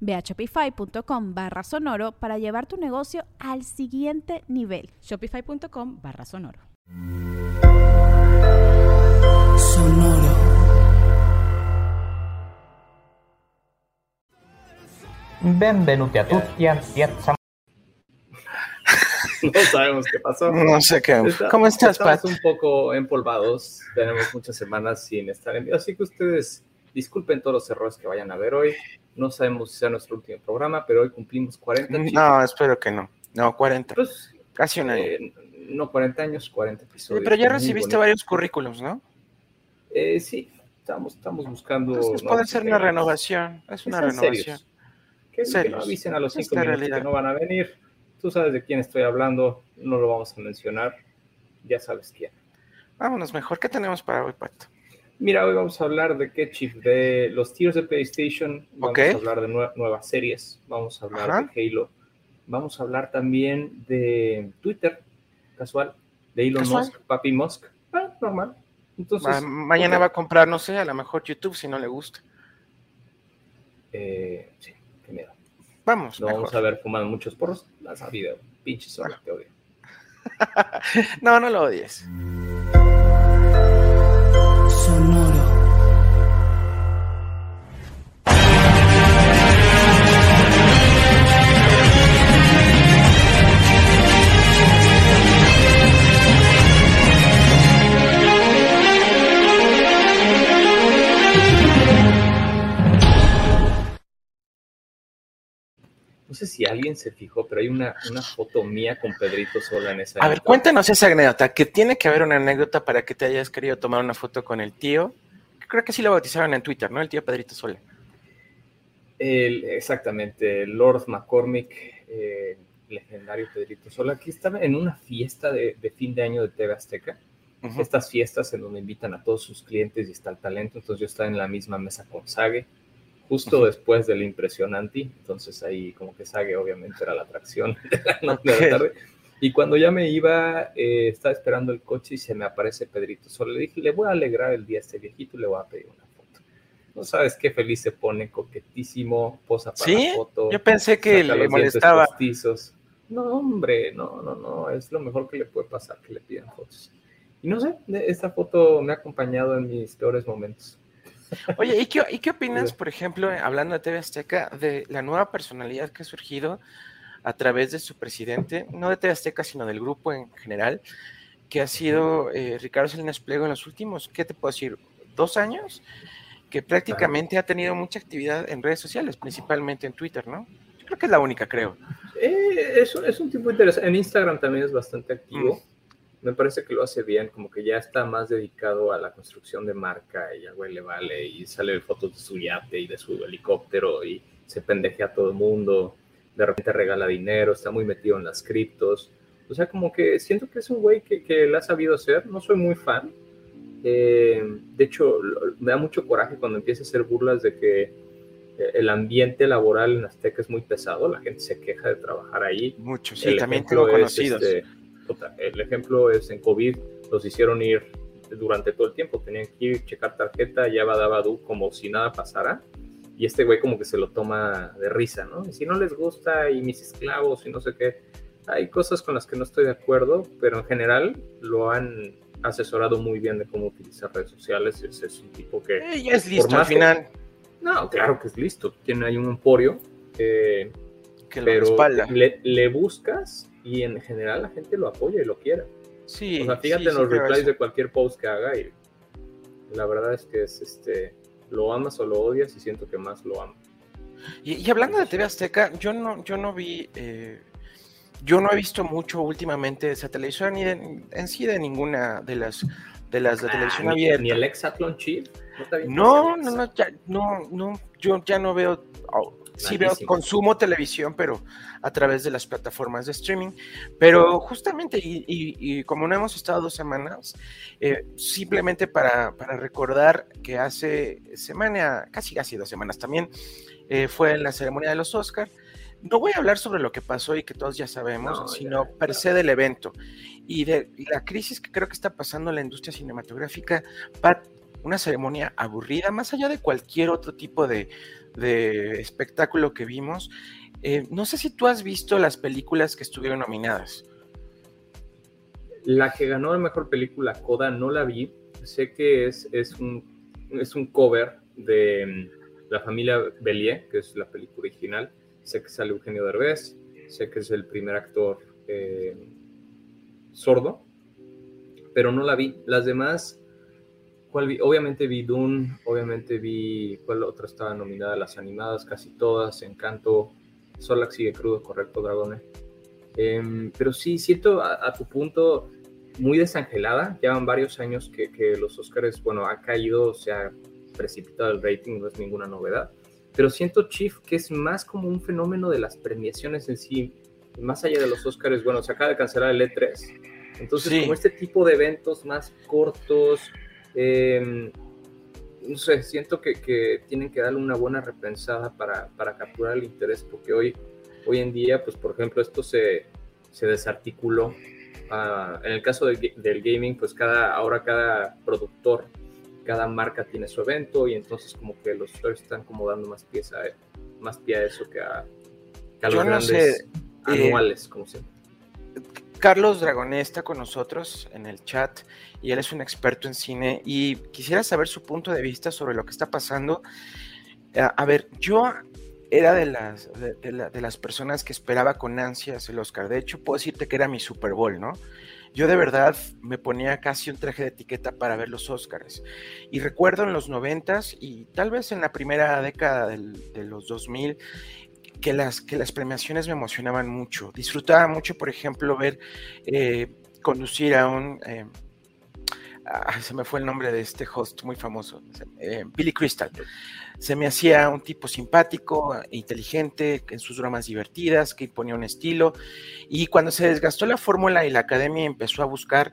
Ve a shopify.com barra sonoro para llevar tu negocio al siguiente nivel. Shopify.com barra sonoro. Sonoro. Benvenuti a tutti a Piazza no sabemos qué pasó. No sé qué. ¿Cómo estás, Pat? Estamos un poco empolvados. Tenemos muchas semanas sin estar en vivo, así que ustedes disculpen todos los errores que vayan a ver hoy. No sabemos si sea nuestro último programa, pero hoy cumplimos 40. No, espero que no. No, 40. Pues, Casi un año. Eh, no 40 años, 40 episodios. pero ya recibiste varios currículums, ¿no? Eh, sí, estamos, estamos buscando. Entonces puede ser una renovación. Es una renovación. Que, que, no avisen a los cinco minutos que no van a venir. Tú sabes de quién estoy hablando, no lo vamos a mencionar. Ya sabes quién. Vámonos mejor. ¿Qué tenemos para hoy, Pato? Mira, hoy vamos a hablar de qué chip, de los tiros de PlayStation, vamos a hablar de nuevas series, vamos a hablar de Halo, vamos a hablar también de Twitter, casual, de Elon Musk, Papi Musk, ah, normal. Entonces, mañana va a comprar, no sé, a lo mejor YouTube si no le gusta. Eh, sí, qué miedo. Vamos. No vamos a ver fumando muchos porros, las video, pinches bueno. te odio. no, no lo odies. Sé si alguien se fijó, pero hay una, una foto mía con Pedrito Sola en esa. A ver, cuéntanos esa anécdota, que tiene que haber una anécdota para que te hayas querido tomar una foto con el tío. Creo que sí lo bautizaron en Twitter, ¿no? El tío Pedrito Sola. El, exactamente, Lord McCormick, eh, legendario Pedrito Sola, que estaba en una fiesta de, de fin de año de TV Azteca. Estas fiestas en donde invitan a todos sus clientes y está el talento. Entonces yo estaba en la misma mesa con Sage justo después del impresionante, entonces ahí como que Sage obviamente era la atracción de la, noche de la tarde. Y cuando ya me iba, eh, estaba esperando el coche y se me aparece Pedrito. Solo le dije, le voy a alegrar el día a este viejito y le voy a pedir una foto. No sabes qué feliz se pone, coquetísimo, posa para ¿Sí? la foto. Yo pensé que le molestaba. Postizos. No, hombre, no, no, no, es lo mejor que le puede pasar que le pidan fotos. Y no sé, esta foto me ha acompañado en mis peores momentos. Oye, ¿y qué, ¿y qué opinas, por ejemplo, hablando de TV Azteca, de la nueva personalidad que ha surgido a través de su presidente, no de TV Azteca, sino del grupo en general, que ha sido eh, Ricardo Salinas Pliego en los últimos, ¿qué te puedo decir? ¿Dos años? Que prácticamente ha tenido mucha actividad en redes sociales, principalmente en Twitter, ¿no? Yo creo que es la única, creo. Eh, es, es, un tipo interesante. En Instagram también es bastante activo. Mm me parece que lo hace bien, como que ya está más dedicado a la construcción de marca y al güey le vale y sale fotos de su yate y de su helicóptero y se pendejea a todo el mundo, de repente regala dinero, está muy metido en las criptos. O sea, como que siento que es un güey que, que ha sabido hacer, no soy muy fan. Eh, de hecho, me da mucho coraje cuando empieza a hacer burlas de que el ambiente laboral en Azteca es muy pesado, la gente se queja de trabajar ahí. Mucho, sí, también tengo conocidos. Este, el ejemplo es en COVID, los hicieron ir durante todo el tiempo, tenían que ir, checar tarjeta, ya va Badu como si nada pasara, y este güey como que se lo toma de risa, ¿no? Y si no les gusta y mis esclavos y no sé qué, hay cosas con las que no estoy de acuerdo, pero en general lo han asesorado muy bien de cómo utilizar redes sociales, es, es un tipo que... Ella es listo al final. Que, no, claro que es listo, tiene ahí un emporio, eh, que lo pero le, le buscas y en general la gente lo apoya y lo quiere. Sí. O sea, fíjate sí, en los replies de cualquier post que haga y la verdad es que es este lo amas o lo odias y siento que más lo amo. Y, y hablando de TV Azteca, yo no, yo no vi, eh, yo no he visto mucho últimamente esa televisión ni de- en sí de ninguna de las de las de televisión Ah, ni, abierta. ni el Exatlon Chief. No, No, no, Ex- no, ya, no, no, yo ya no veo, oh, sí veo, consumo televisión, pero a través de las plataformas de streaming. Pero justamente, y, y- y como no hemos estado dos semanas, eh, simplemente para, para recordar que hace semana, casi casi dos semanas también, eh, fue en la ceremonia de los Oscars. No voy a hablar sobre lo que pasó y que todos ya sabemos, No, ya, sino per se del evento y de la crisis que creo que está pasando en la industria cinematográfica. Pat, una ceremonia aburrida, más allá de cualquier otro tipo de, de espectáculo que vimos. Eh, no sé si tú has visto las películas que estuvieron nominadas. La que ganó la mejor película, Coda, no la vi. Sé que es, es, un, es un cover de mm, La familia Bellier, que es la película original. Sé que sale Eugenio Derbez, sé que es el primer actor eh, sordo, pero no la vi. Las demás, ¿cuál vi? Obviamente vi Dune, obviamente vi, ¿cuál otra estaba nominada? Las animadas, casi todas, Encanto, Solax sigue crudo, correcto, Dragone. Em, pero sí, siento a, a tu punto muy desangelada. Llevan varios años que, que los Oscars, bueno, ha caído, se ha precipitado el rating, no es ninguna novedad. Pero siento, Chief, que es más como un fenómeno de las premiaciones en sí, más allá de los Oscars. Bueno, se acaba de cancelar el E3. Entonces, Sí. como este tipo de eventos más cortos, em, no sé, siento que, que tienen que darle una buena repensada para, para capturar el interés, porque hoy, hoy en día, pues por ejemplo, esto se, se desarticuló. Ah, en el caso del, ga- del gaming, pues cada, ahora cada productor, cada marca tiene su evento y entonces como que los usuarios están como dando más pieza, más pie a eso que a, que a Yo los no grandes sé, eh, anuales, como siempre. Carlos Dragoné está con nosotros en el chat y él es un experto en cine y quisiera saber su punto de vista sobre lo que está pasando. Eh, A ver, yo era de las, de, de la- de las personas que esperaba con ansias el Oscar. De hecho, puedo decirte que era mi Super Bowl, ¿no? Yo de verdad me ponía casi un traje de etiqueta para ver los Oscars. Y recuerdo en los noventas y tal vez en la primera década de los 2000 que las, que las premiaciones me emocionaban mucho. Disfrutaba mucho, por ejemplo, ver eh, conducir a un... eh, se me fue el nombre de este host muy famoso, eh, Billy Crystal. Se me hacía un tipo simpático, inteligente, en sus bromas divertidas, que imponía un estilo. Y cuando se desgastó la fórmula y la academia empezó a buscar,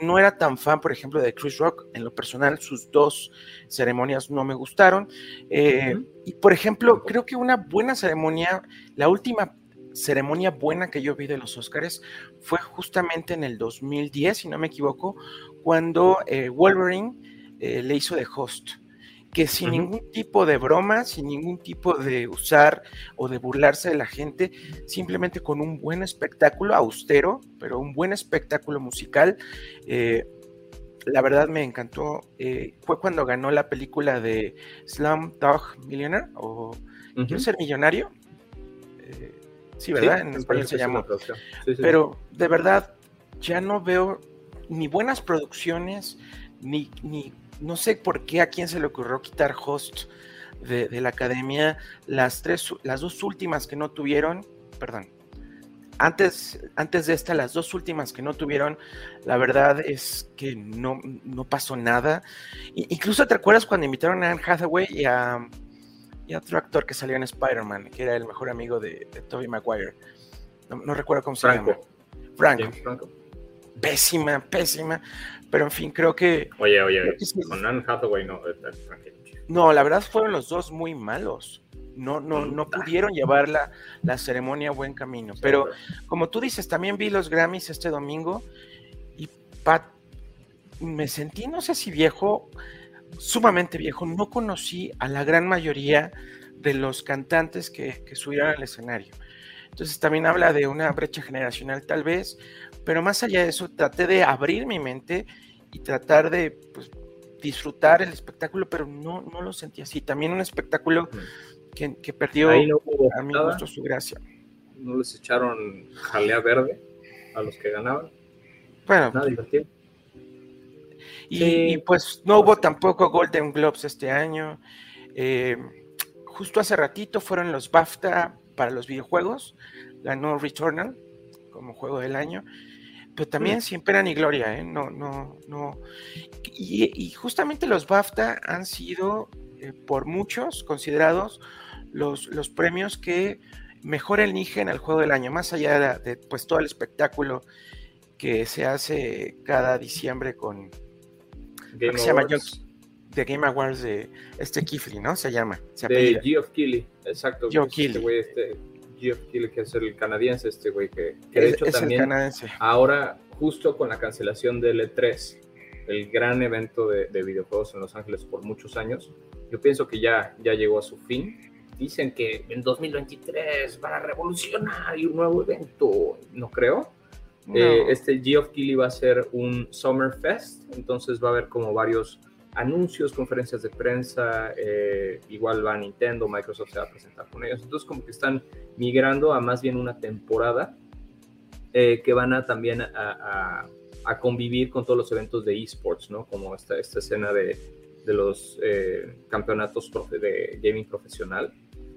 no era tan fan, por ejemplo, de Chris Rock. En lo personal, sus dos ceremonias no me gustaron. Eh. Y por ejemplo, creo que una buena ceremonia, la última ceremonia buena que yo vi de los Oscars fue justamente en el 2010, si no me equivoco, cuando eh, Wolverine eh, le hizo de host. Que sin ningún tipo de broma, sin ningún tipo de usar o de burlarse de la gente, simplemente con un buen espectáculo austero, pero un buen espectáculo musical, eh, la verdad me encantó. fue cuando ganó la película de Slumdog Millionaire o. Quiero ser millonario. Sí, ¿verdad? Sí, en español se llama. Sí, sí. Pero de verdad, ya no veo ni buenas producciones, ni, ni no sé por qué a quién se le ocurrió quitar host de, de la academia. Las tres, las dos últimas que no tuvieron, perdón. Antes, antes de esta, las dos últimas que no tuvieron, la verdad es que no, no pasó nada. Incluso te acuerdas cuando invitaron a Anne Hathaway y a, y a otro actor que salió en Spider-Man, que era el mejor amigo de, de Tobey Maguire. No, no recuerdo cómo se llama. Franco. Franco. James Franco. Pésima, pésima. Pero en fin, creo que. Oye, oye, sí. con Anne Hathaway no. tranquilo, chico. No, la verdad fueron los dos muy malos. No, no, no pudieron llevar la, la ceremonia a buen camino. Pero como tú dices, también vi los Grammys este domingo y Pat, me sentí, no sé si viejo, sumamente viejo. No conocí a la gran mayoría de los cantantes que, que subieron al escenario. Entonces también habla de una brecha generacional tal vez, pero más allá de eso, traté de abrir mi mente y tratar de pues, disfrutar el espectáculo, pero no, no lo sentí así. También un espectáculo que, que perdió no a mi gusto su gracia. no les echaron jalea verde a los que ganaban. Bueno, nada divertido. Y, Sí. y, pues no hubo tampoco Golden Globes este año. Eh, justo hace ratito fueron los BAFTA para los videojuegos, ganó Returnal como juego del año, pero también sin pena ni gloria, ¿eh? No, no, no. Y, y justamente los BAFTA han sido eh, por muchos considerados los, los premios que mejor eligen al juego del año, más allá de, de, pues todo el espectáculo que se hace cada diciembre con Game que se llama de Game Awards de este Kifli, ¿no? Se llama, se de. Geoff Keighley, exacto. Este Keighley. güey, este, Geoff Keighley, que es el canadiense, este güey, que, que de Es, hecho es también canadiense. ahora, justo con la cancelación del E3, el gran evento de, de videojuegos en Los Ángeles por muchos años, yo pienso que ya, ya llegó a su fin. Dicen que en 2023 van a revolucionar y un nuevo evento. No creo. No. Eh, este Geoff Keighley va a ser un Summer Fest, entonces va a haber como varios anuncios, conferencias de prensa, eh, igual va Nintendo, Microsoft se va a presentar con ellos, entonces como que están migrando a más bien una temporada eh, que van a también a, a- a convivir con todos los eventos de esports, ¿no? Como esta, esta escena de, de los eh, campeonatos profe- de gaming profesional.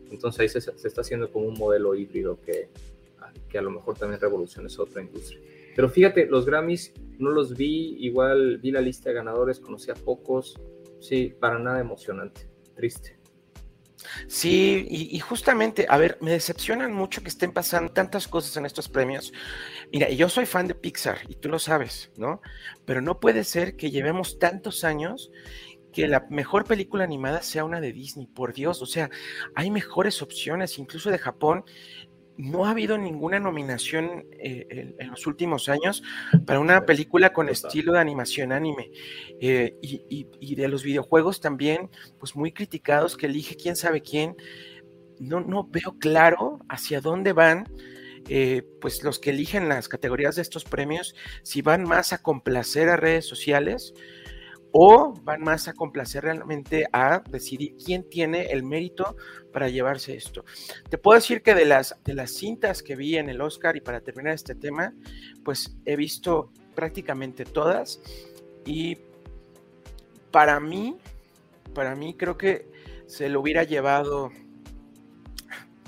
Entonces ahí se, se está haciendo como un modelo híbrido que, que a lo mejor también revoluciona esa otra industria. Pero fíjate, los Grammys no los vi, igual vi la lista de ganadores, conocí a pocos. Sí, para nada emocionante, triste. Sí, y, y justamente, a ver, me decepcionan mucho que estén pasando tantas cosas en estos premios. Mira, yo soy fan de Pixar y tú lo sabes, ¿no? Pero no puede ser que llevemos tantos años que la mejor película animada sea una de Disney, por Dios, o sea, hay mejores opciones, incluso de Japón. No ha habido ninguna nominación eh, en, en los últimos años para una película con estilo de animación anime. Eh, y, y- y de los videojuegos también, pues muy criticados, que elige quién sabe quién. No, no veo claro hacia dónde van, eh, pues los que eligen las categorías de estos premios, si van más a complacer a redes sociales o van más a complacer realmente a decidir quién tiene el mérito para llevarse esto. Te puedo decir que de las, de las cintas que vi en el Oscar y para terminar este tema, pues he visto prácticamente todas y para mí, para mí creo que se lo hubiera llevado,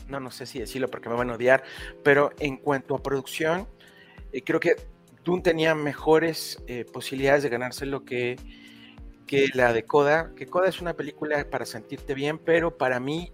no, no sé si decirlo porque me van a odiar, pero en cuanto a producción, eh, creo que Dune tenía mejores eh, posibilidades de ganárselo que, que la de Coda, que Coda es una película para sentirte bien, pero para mí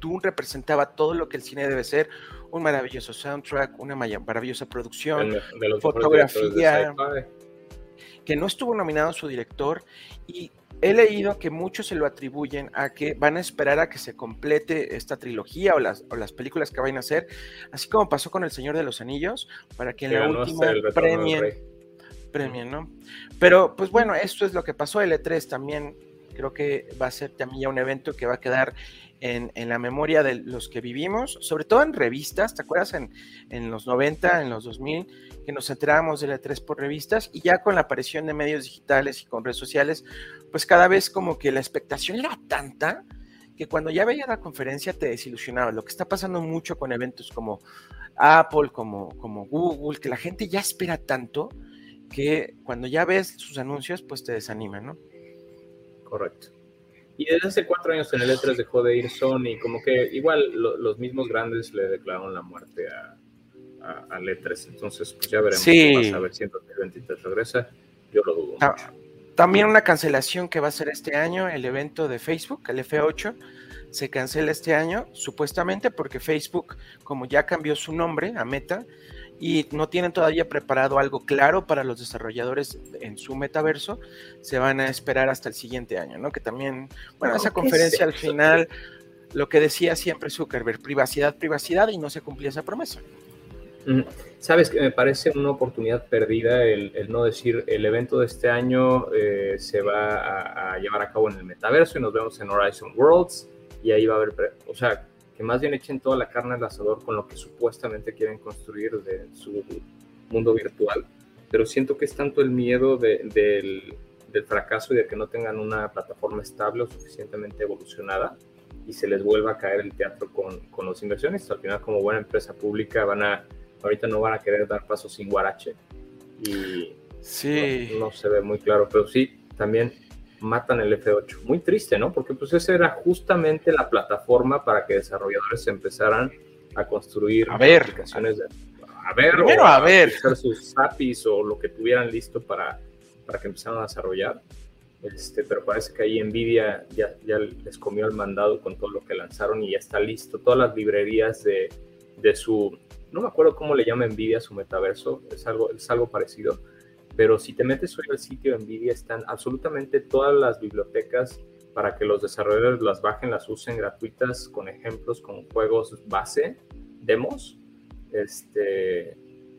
Dune representaba todo lo que el cine debe ser, un maravilloso soundtrack, una maravillosa producción, de mejores fotografía. de sci-fi. que no estuvo nominado su director y he leído que muchos se lo atribuyen a que van a esperar a que se complete esta trilogía o las, o las películas que vayan a hacer, así como pasó con El Señor de los Anillos, para que en la última premien. Premien, ¿no? Pero pues bueno, esto es lo que pasó, el E3 también creo que va a ser también ya un evento que va a quedar en, en la memoria de los que vivimos, sobre todo en revistas, ¿te acuerdas? En, en los 90, en los 2000, que nos enterábamos del E3 por revistas y ya con la aparición de medios digitales y con redes sociales, pues cada vez como que la expectación era tanta que cuando ya veías la conferencia te desilusionaba. Lo que está pasando mucho con eventos como Apple, como, como Google, que la gente ya espera tanto que cuando ya ves sus anuncios, pues te desanima, ¿no? Correcto. Y desde hace cuatro años en el E3 dejó de ir Sony, como que igual lo- los mismos grandes le declararon la muerte a, a- al E3. Entonces, pues ya veremos Sí. qué pasa, a ver si en 2023 regresa. Yo lo dudo. Mucho. También una cancelación que va a ser este año, el evento de Facebook, el F8, se cancela este año, supuestamente porque Facebook, como ya cambió su nombre a Meta, y no tienen todavía preparado algo claro para los desarrolladores en su metaverso, se van a esperar hasta el siguiente año, ¿no? Que también, bueno, No, esa ¿qué conferencia es al final, lo que decía siempre Zuckerberg, privacidad, privacidad, y no se cumplía esa promesa. Ujú. Sabes que me parece una oportunidad perdida el, el no decir el evento de este año eh, se va a, a llevar a cabo en el metaverso y nos vemos en Horizon Worlds y ahí va a haber, o sea, que más bien echen toda la carne al asador con lo que supuestamente quieren construir de su mundo virtual. Pero siento que es tanto el miedo de- del, del fracaso y de que no tengan una plataforma estable o suficientemente evolucionada y se les vuelva a caer el teatro con, con los inversionistas. Al final, como buena empresa pública, van a ahorita no van a querer dar pasos sin guarache y, Sí. No, se ve muy claro, pero sí, también matan el F8. Muy triste, ¿no? Porque pues esa era justamente la plataforma para que desarrolladores empezaran a construir a ver, aplicaciones de, a ver, Primero a, ver sus APIs o lo que tuvieran listo para, para que empezaran a desarrollar. Este, pero parece que ahí Nvidia ya, ya les comió el mandado con todo lo que lanzaron y ya está listo. Todas las librerías de, de su, no me acuerdo cómo le llama Nvidia su metaverso, es algo, es algo parecido, pero si te metes hoy al sitio de Nvidia están absolutamente todas las bibliotecas para que los desarrolladores las bajen, las usen gratuitas con ejemplos, con juegos base, demos. Este,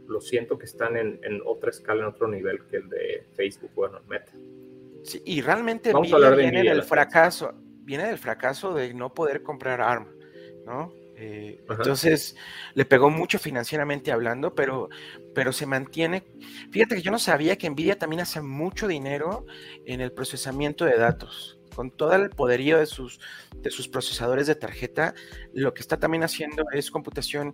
lo siento que están en, en otra escala, en otro nivel que el de Facebook, bueno, Meta. Sí, y realmente Nvidia viene del fracaso, viene del fracaso de no poder comprar ARM, ¿no? Eh, entonces le pegó mucho financieramente hablando, pero, pero se mantiene. Fíjate que yo no sabía que Nvidia también hace mucho dinero en el procesamiento de datos. Con todo el poderío de sus, de sus procesadores de tarjeta, lo que está también haciendo es computación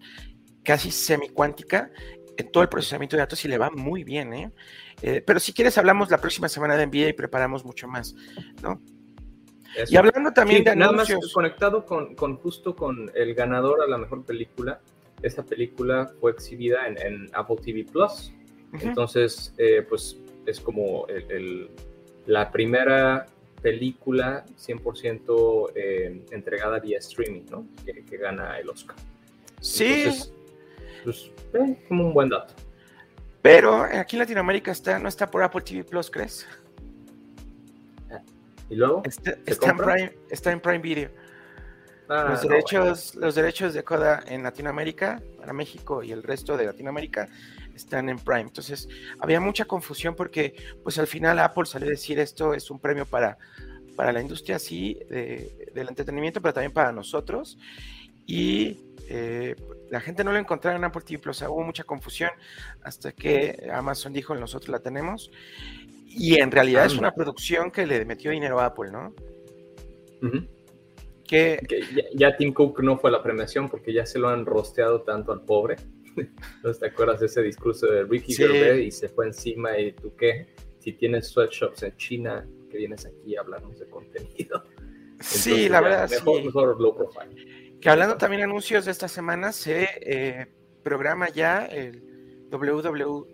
casi semicuántica en todo el procesamiento de datos y le va muy bien, ¿eh? ¿eh? pero si quieres hablamos la próxima semana de Nvidia y preparamos mucho más, ¿no? Y hablando también de anuncios. Nada más conectado con, con, justo con el ganador a la mejor película, esa película fue exhibida en, Apple TV Plus. Entonces, eh, pues es como el, la primera película 100% eh, entregada vía streaming, ¿no? Que, gana el Oscar. Sí. pues, eh, como un buen dato. Pero aquí en Latinoamérica está, no está por Apple TV Plus, ¿crees? ¿Y luego? Está, en, Prime, está en Prime Video. Ah, los, derechos, los derechos de Coda en Latinoamérica, para México y el resto de Latinoamérica, están en Prime. Entonces, había mucha confusión porque, pues al final Apple salió a decir esto es un premio para, para la industria, sí, del entretenimiento, pero también para nosotros. Y eh, la gente no lo encontraba en Apple TV Plus, hubo mucha confusión hasta que Amazon dijo nosotros la tenemos. Y en realidad es una producción que le metió dinero a Apple, ¿no? que, ya, Tim Cook no fue la premiación porque ya se lo han rosteado tanto al pobre. ¿No te acuerdas de ese discurso de Ricky Gervais y se fue encima y tú qué? Si tienes sweatshops en China, que vienes aquí a hablarnos de contenido. sí, la verdad, mejor, sí. Mejor low profile. Que hablando también de anuncios de esta semana, se eh, programa ya el WWDC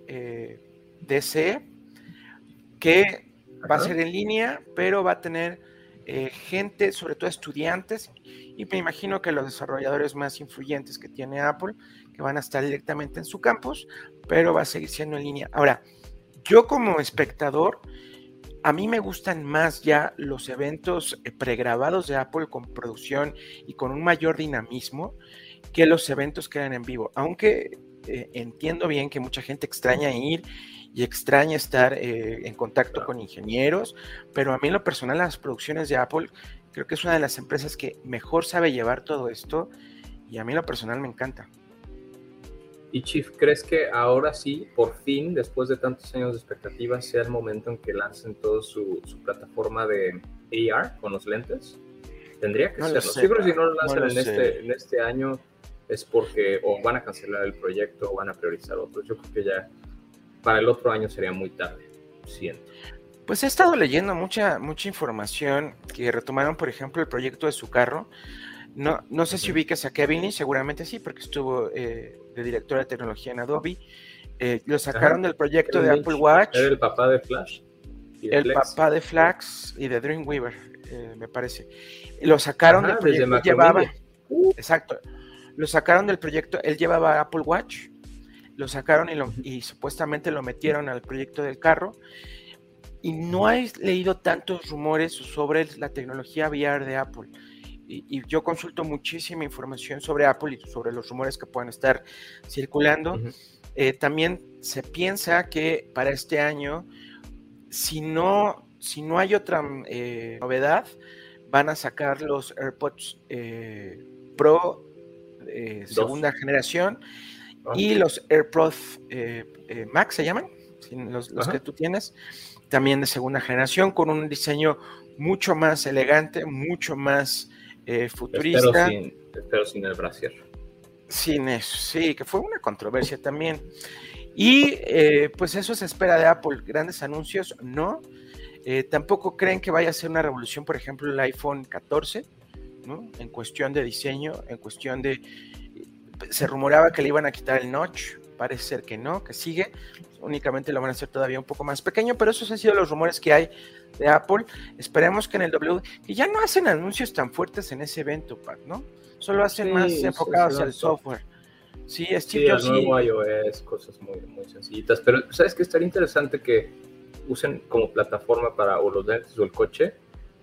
que va a ser en línea, pero va a tener eh, gente, sobre todo estudiantes, y me imagino que los desarrolladores más influyentes que tiene Apple, que van a estar directamente en su campus, pero va a seguir siendo en línea. Ahora, yo como espectador, a mí me gustan más ya los eventos eh, pregrabados de Apple con producción y con un mayor dinamismo que los eventos que eran en vivo, aunque eh, entiendo bien que mucha gente extraña ir y extraña estar eh, en contacto con ingenieros, pero a mí en lo personal las producciones de Apple creo que es una de las empresas que mejor sabe llevar todo esto y a mí en lo personal me encanta. Y Chief, ¿crees que ahora sí, por fin, después de tantos años de expectativas, sea el momento en que lancen toda su, plataforma de AR con los lentes? Tendría que ser. Sé, Yo creo que si no lo lanzan en, este, en este año es porque o van a cancelar el proyecto o van a priorizar otros. Yo creo que ya para el otro año sería muy tarde, siento. Pues he estado leyendo mucha, mucha información que retomaron, por ejemplo, el proyecto de su carro. No, no sé si ubicas a Kevin Lee, seguramente sí, porque estuvo eh, de director de tecnología en Adobe. Eh, lo sacaron del proyecto de Apple Watch. Era el papá de Flash. el papá de Flax y de Dreamweaver, eh, me parece. Lo sacaron del proyecto. Llevaba, exacto. Lo sacaron del proyecto. Él llevaba Apple Watch lo sacaron y, supuestamente lo metieron al proyecto del carro. Y no he leído tantos rumores sobre la tecnología VR de Apple. Y, yo consulto muchísima información sobre Apple y sobre los rumores que puedan estar circulando. Eh, también se piensa que para este año, si no, si no hay otra eh, novedad, van a sacar los AirPods eh, Pro segunda generación y los AirPods eh, eh, Max se llaman, los, que tú tienes, también de segunda generación, con un diseño mucho más elegante, mucho más eh, futurista. Pero sin, el brasier. Sin eso, sí, que fue una controversia también. Y eh, pues eso se espera de Apple, grandes anuncios, no. Tampoco creen que vaya a ser una revolución, por ejemplo, el iPhone 14, ¿no? En cuestión de diseño, en cuestión de... Se rumoraba que le iban a quitar el notch, parece ser que no, que sigue, únicamente lo van a hacer todavía un poco más pequeño, pero esos han sido los rumores que hay de Apple. Esperemos que en el W, que ya no hacen anuncios tan fuertes en ese evento, Pat, ¿no? Solo hacen más enfocados al software. Sí, Steve sí, nuevo iOS, cosas muy, muy sencillitas, pero sabes que estaría interesante que usen como plataforma para o los lentes o el coche.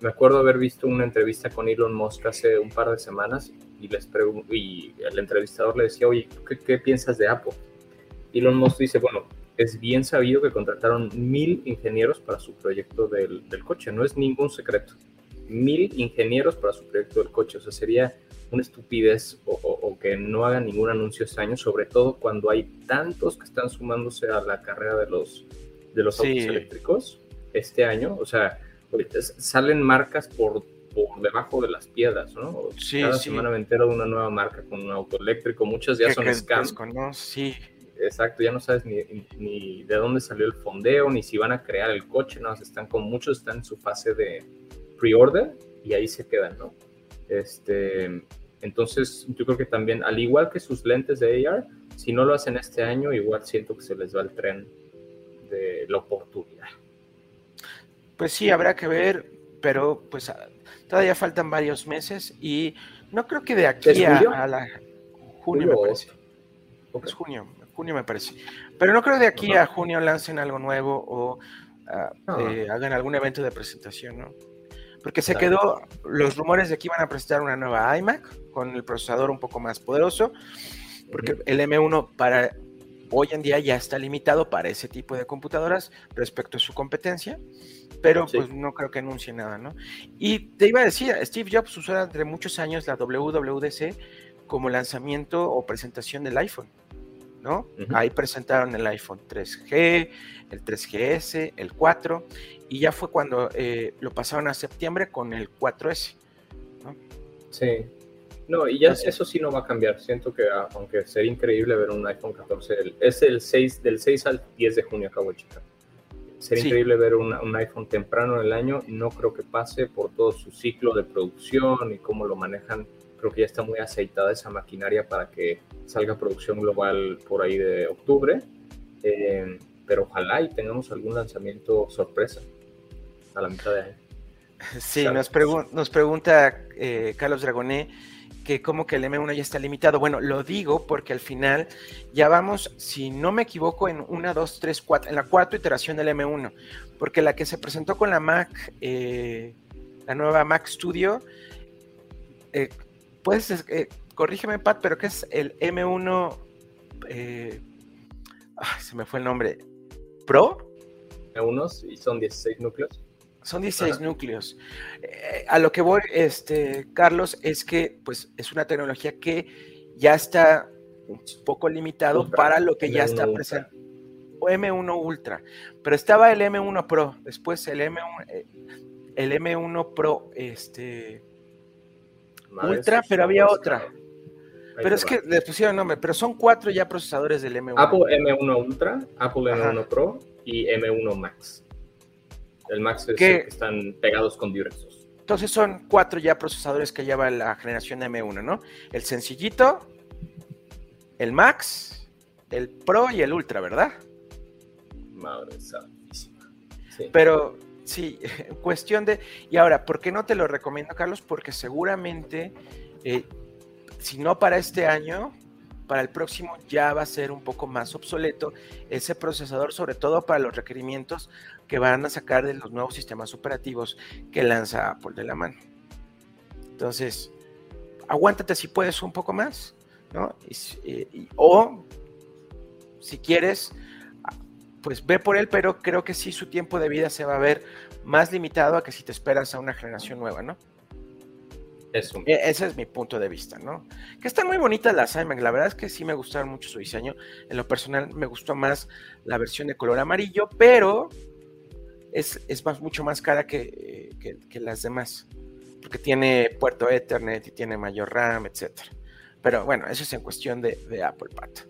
Me acuerdo haber visto una entrevista con Elon Musk hace un par de semanas y les y el entrevistador le decía, oye, ¿qué, qué piensas de Apple? Elon Musk dice, bueno, es bien sabido que contrataron mil ingenieros para su proyecto del, del, coche, no es ningún secreto. Mil ingenieros para su proyecto del coche, o sea, sería una estupidez o, que no hagan ningún anuncio este año, sobre todo cuando hay tantos que están sumándose a la carrera de los, de los autos eléctricos este año, o sea, salen marcas por, por debajo de las piedras, ¿no? Sí, Cada semana me entero de una nueva marca con un auto eléctrico, muchas ya son scams. Sí, exacto, ya no sabes ni, de dónde salió el fondeo, ni si van a crear el coche, no, están con muchos, están en su fase de pre-order y ahí se quedan, ¿no? Este, entonces, yo creo que también, al igual que sus lentes de AR, si no lo hacen este año, igual siento que se les va el tren de la oportunidad. Pues sí, habrá que ver, pero pues ah, todavía faltan varios meses y no creo que de aquí a, la junio me parece. Es junio, junio me parece. Pero no creo de aquí a junio lancen algo nuevo o ah, eh, hagan algún evento de presentación, ¿no? Porque se quedó los rumores de que iban a presentar una nueva iMac con el procesador un poco más poderoso, porque el M1 para hoy en día ya está limitado para ese tipo de computadoras respecto a su competencia, pero pues no creo que anuncie nada, ¿no? Y te iba a decir, Steve Jobs usó entre muchos años la WWDC como lanzamiento o presentación del iPhone. ¿no? Ahí presentaron el iPhone 3G, el 3GS, el 4, y ya fue cuando eh, lo pasaron a septiembre con el 4S, ¿no? Sí. No, y ya eso sí no va a cambiar. Siento que aunque sería increíble ver un iPhone 14, es el 6, del 6 al 10 de junio, acabo de checar. Sería increíble ver un iPhone temprano en el año. No creo que pase por todo su ciclo de producción y cómo lo manejan creo que ya está muy aceitada esa maquinaria para que salga producción global por ahí de octubre. Eh, pero ojalá y tengamos algún lanzamiento sorpresa a la mitad de año. Sí, nos, nos, pregunta eh, Carlos Dragoné que como que el M1 ya está limitado. Bueno, lo digo porque al final ya vamos, si no me equivoco, en una, dos, tres, cuatro, en la cuarta iteración del M1, porque la que se presentó con la Mac, eh, la nueva Mac Studio, Puedes, eh, corrígeme, Pat, pero ¿qué es el M1? Eh, se me fue el nombre. ¿Pro? M1 y son 16 núcleos. Son 16 núcleos. Eh, a lo que voy, este, Carlos, es que pues es una tecnología que ya está un poco limitado para lo que ya está presente. O M1 Ultra. Pero estaba el M1 Pro, después el M1, eh, el M1 Pro, este Ultra, pero había otra. pero es que le pusieron nombre, pero son cuatro ya procesadores del M1. Apple M1 Ultra, Apple M1 Pro y M1 Max. El Max es que están pegados con DirectX. Entonces son cuatro ya procesadores que lleva la generación M1, ¿no? El sencillito, el Max, el Pro y el Ultra, ¿verdad? Madre santísima. Pero Sí, cuestión de... Y ahora, ¿por qué no te lo recomiendo, Carlos? Porque seguramente, eh, si no para este año, para el próximo ya va a ser un poco más obsoleto ese procesador, sobre todo para los requerimientos que van a sacar de los nuevos sistemas operativos que lanza Apple de la mano. Entonces, aguántate si puedes un poco más, ¿no? o si quieres, pues ve por él, pero creo que sí su tiempo de vida se va a ver más limitado a que si te esperas a una generación nueva, ¿no? Eso. E, ese es mi punto de vista, ¿no? Que están muy bonitas las iMac, la verdad es que sí me gustaron mucho su diseño. En lo personal me gustó más la versión de color amarillo, pero es, más, mucho más cara que, las demás, porque tiene puerto Ethernet y tiene mayor RAM, etc. Pero bueno, eso es en cuestión de, de Apple Pat.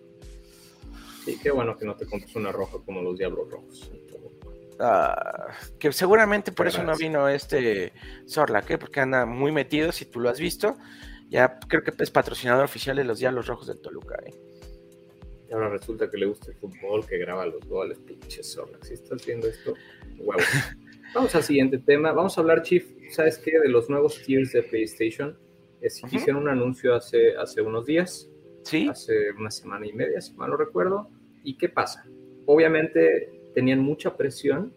Sí, qué bueno que no te compres una roja como los Diablos Rojos. Ah, que seguramente por eso no vino este Sorla, ¿eh? porque anda muy metido, si tú lo has visto. Ya creo que es patrocinador oficial de los Diablos Rojos del Toluca. ¿eh? Y ahora resulta que le gusta el fútbol, que graba los goles, pinche Sorla. Si estás viendo esto, Vamos al siguiente tema. Vamos a hablar, Chief, ¿sabes qué? De los nuevos tiers de PlayStation. Es, Hicieron un anuncio hace, hace unos días. Sí. Hace una semana y media, si mal no recuerdo. ¿Y qué pasa? Obviamente tenían mucha presión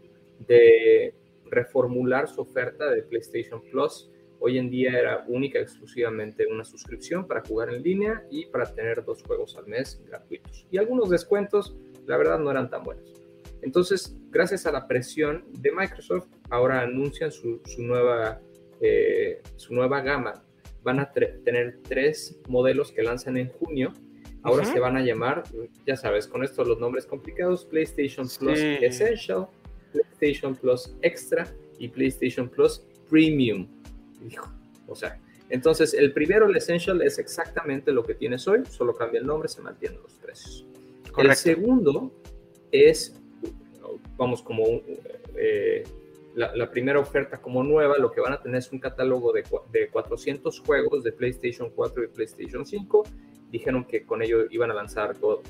de reformular su oferta de PlayStation Plus. Hoy en día era única exclusivamente una suscripción para jugar en línea y para tener dos juegos al mes gratuitos. Y algunos descuentos, la verdad, no eran tan buenos. Entonces, gracias a la presión de Microsoft, ahora anuncian su, nueva, eh, su nueva gama. Van a tener tres modelos que lanzan en junio Ahora se van a llamar, ya sabes, con estos los nombres complicados, PlayStation Plus Essential, PlayStation Plus Extra y PlayStation Plus Premium. Hijo, o sea, entonces el primero, el Essential, es exactamente lo que tienes hoy, solo cambia el nombre, se mantienen los precios. El segundo es, vamos, como eh, la, la, primera oferta como nueva, lo que van a tener es un catálogo de, de 400 juegos de PlayStation 4 y PlayStation 5 dijeron que con ello iban a lanzar God,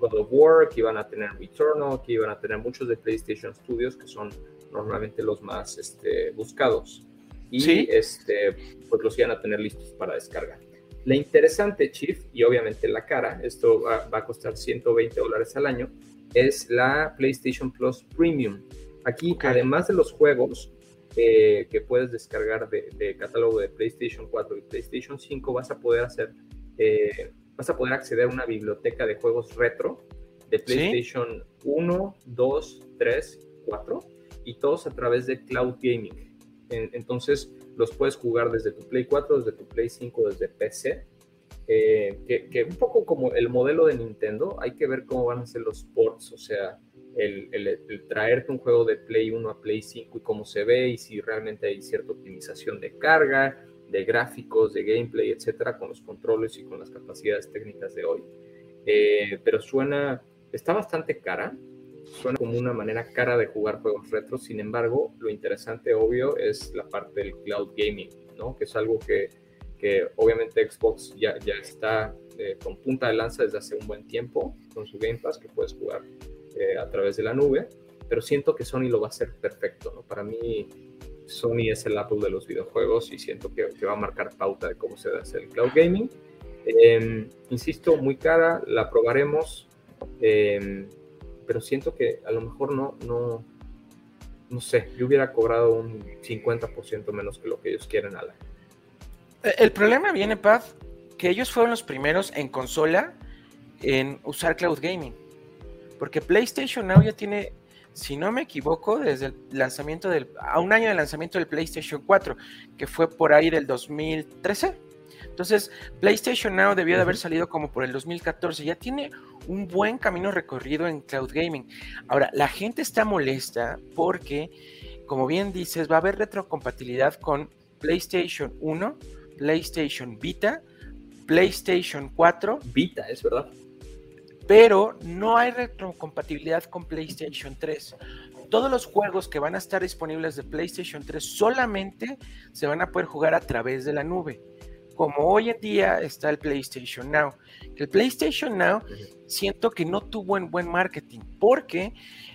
of War, que iban a tener Returnal, que iban a tener muchos de PlayStation Studios, que son normalmente los más este, buscados. Y este, pues los iban a tener listos para descarga. La interesante, Chief, y obviamente la cara, esto va, a costar 120 dólares al año, es la PlayStation Plus Premium. Aquí, además de los juegos eh, que puedes descargar de, catálogo de PlayStation 4 y PlayStation 5, vas a poder hacer eh, vas a poder acceder a una biblioteca de juegos retro de PlayStation 1, 2, 3, 4 y todos a través de Cloud Gaming. entonces los puedes jugar desde tu Play 4, desde tu Play 5, desde PC. Eh, que, un poco como el modelo de Nintendo, hay que ver cómo van a ser los ports, o sea, el, el, traerte un juego de Play 1 a Play 5 y cómo se ve y si realmente hay cierta optimización de carga, de gráficos, de gameplay, etcétera, con los controles y con las capacidades técnicas de hoy. Eh, pero suena, está bastante cara, suena como una manera cara de jugar juegos retro, sin embargo, lo interesante, obvio, es la parte del cloud gaming, ¿no? Que es algo que, que obviamente Xbox ya, ya está eh, con punta de lanza desde hace un buen tiempo con su Game Pass, que puedes jugar eh, a través de la nube, pero siento que Sony lo va a hacer perfecto, ¿no? Para mí, Sony es el Apple de los videojuegos y siento que, va a marcar pauta de cómo se hace el cloud gaming. Em, insisto, muy cara, la probaremos, em, pero siento que a lo mejor no, no, no sé, yo hubiera cobrado un 50% menos que lo que ellos quieren a la. El problema viene, Paz, que ellos fueron los primeros en consola en usar cloud gaming. Porque PlayStation Now ya tiene si no me equivoco, desde el lanzamiento del, a un año de lanzamiento del PlayStation 4, que fue por ahí del 2013. Entonces, PlayStation Now debió de haber salido como por el 2014. Ya tiene un buen camino recorrido en cloud gaming. Ahora, la gente está molesta porque, como bien dices, va a haber retrocompatibilidad con PlayStation 1, PlayStation Vita, PlayStation 4. Vita, es verdad pero no hay retrocompatibilidad con PlayStation 3. Todos los juegos que van a estar disponibles de PlayStation 3 solamente se van a poder jugar a través de la nube. Como hoy en día está el PlayStation Now. El PlayStation Now siento que no tuvo un buen marketing porque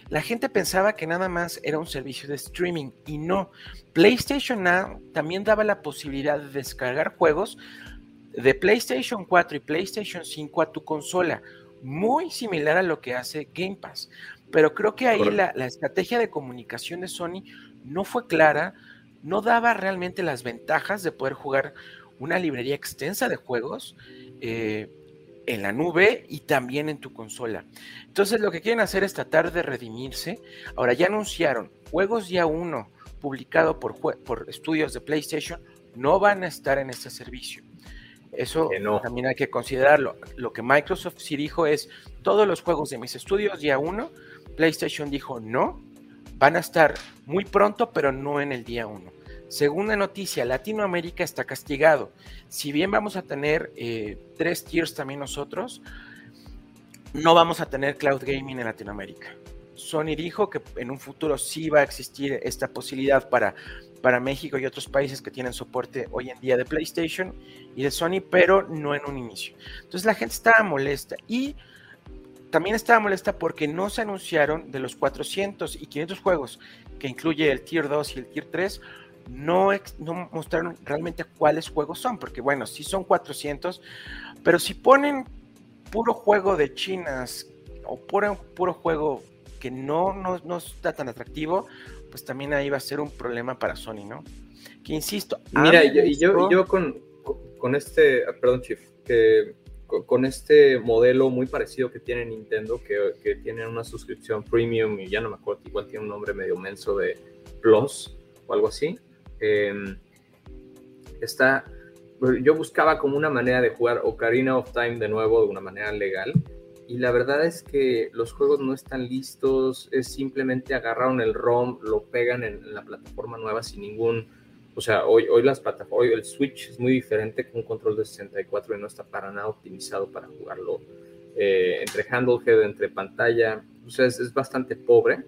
la gente pensaba que nada más era un servicio de streaming y no. PlayStation Now también daba la posibilidad de descargar juegos de PlayStation 4 y PlayStation 5 a tu consola muy similar a lo que hace Game Pass. Pero creo que ahí la, estrategia de comunicación de Sony no fue clara, no daba realmente las ventajas de poder jugar una librería extensa de juegos eh, en la nube y también en tu consola. Entonces lo que quieren hacer es tratar de redimirse. Ahora ya anunciaron juegos ya uno publicado por, por estudios de PlayStation no van a estar en este servicio. Eso también hay que considerarlo. Lo que Microsoft sí dijo es, todos los juegos de mis estudios día uno, PlayStation dijo no, van a estar muy pronto, pero no en el día uno. Segunda noticia, Latinoamérica está castigado. Si bien vamos a tener eh, tres tiers también nosotros, no vamos a tener cloud gaming en Latinoamérica. Sony dijo que en un futuro sí va a existir esta posibilidad para, para México y otros países que tienen soporte hoy en día de PlayStation y de Sony, pero no en un inicio. Entonces la gente estaba molesta y también estaba molesta porque no se anunciaron de los 400 y 500 juegos que incluye el Tier 2 y el Tier 3, no, no mostraron realmente cuáles juegos son, porque bueno, sí son 400, pero si ponen puro juego de chinas o puro, puro juego que no, no, está tan atractivo, pues también ahí va a ser un problema para Sony, ¿no? Que insisto. Mira, y yo, yo, con, con, este, perdón, Chief, que con este modelo muy parecido que tiene Nintendo, que, que tiene una suscripción premium y ya no me acuerdo, igual tiene un nombre medio menso de Plus o algo así. Em, está, yo buscaba como una manera de jugar Ocarina of Time de nuevo de una manera legal y la verdad es que los juegos no están listos, es simplemente agarraron el ROM, lo pegan en, la plataforma nueva sin ningún, o sea, hoy, hoy las plataformas, el Switch es muy diferente con un control de 64 y no está para nada optimizado para jugarlo eh, entre handlehead, entre pantalla, o sea, es, es, bastante pobre.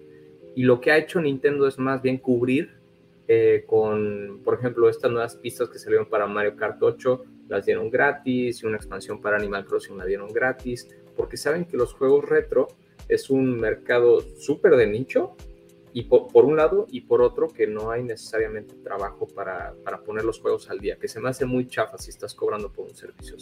Y lo que ha hecho Nintendo es más bien cubrir eh, con, por ejemplo, estas nuevas pistas que salieron para Mario Kart 8, las dieron gratis, y una expansión para Animal Crossing la dieron gratis, porque saben que los juegos retro es un mercado súper de nicho, y por, un lado, y por otro, que no hay necesariamente trabajo para, para, poner los juegos al día, que se me hace muy chafa si estás cobrando por un servicio.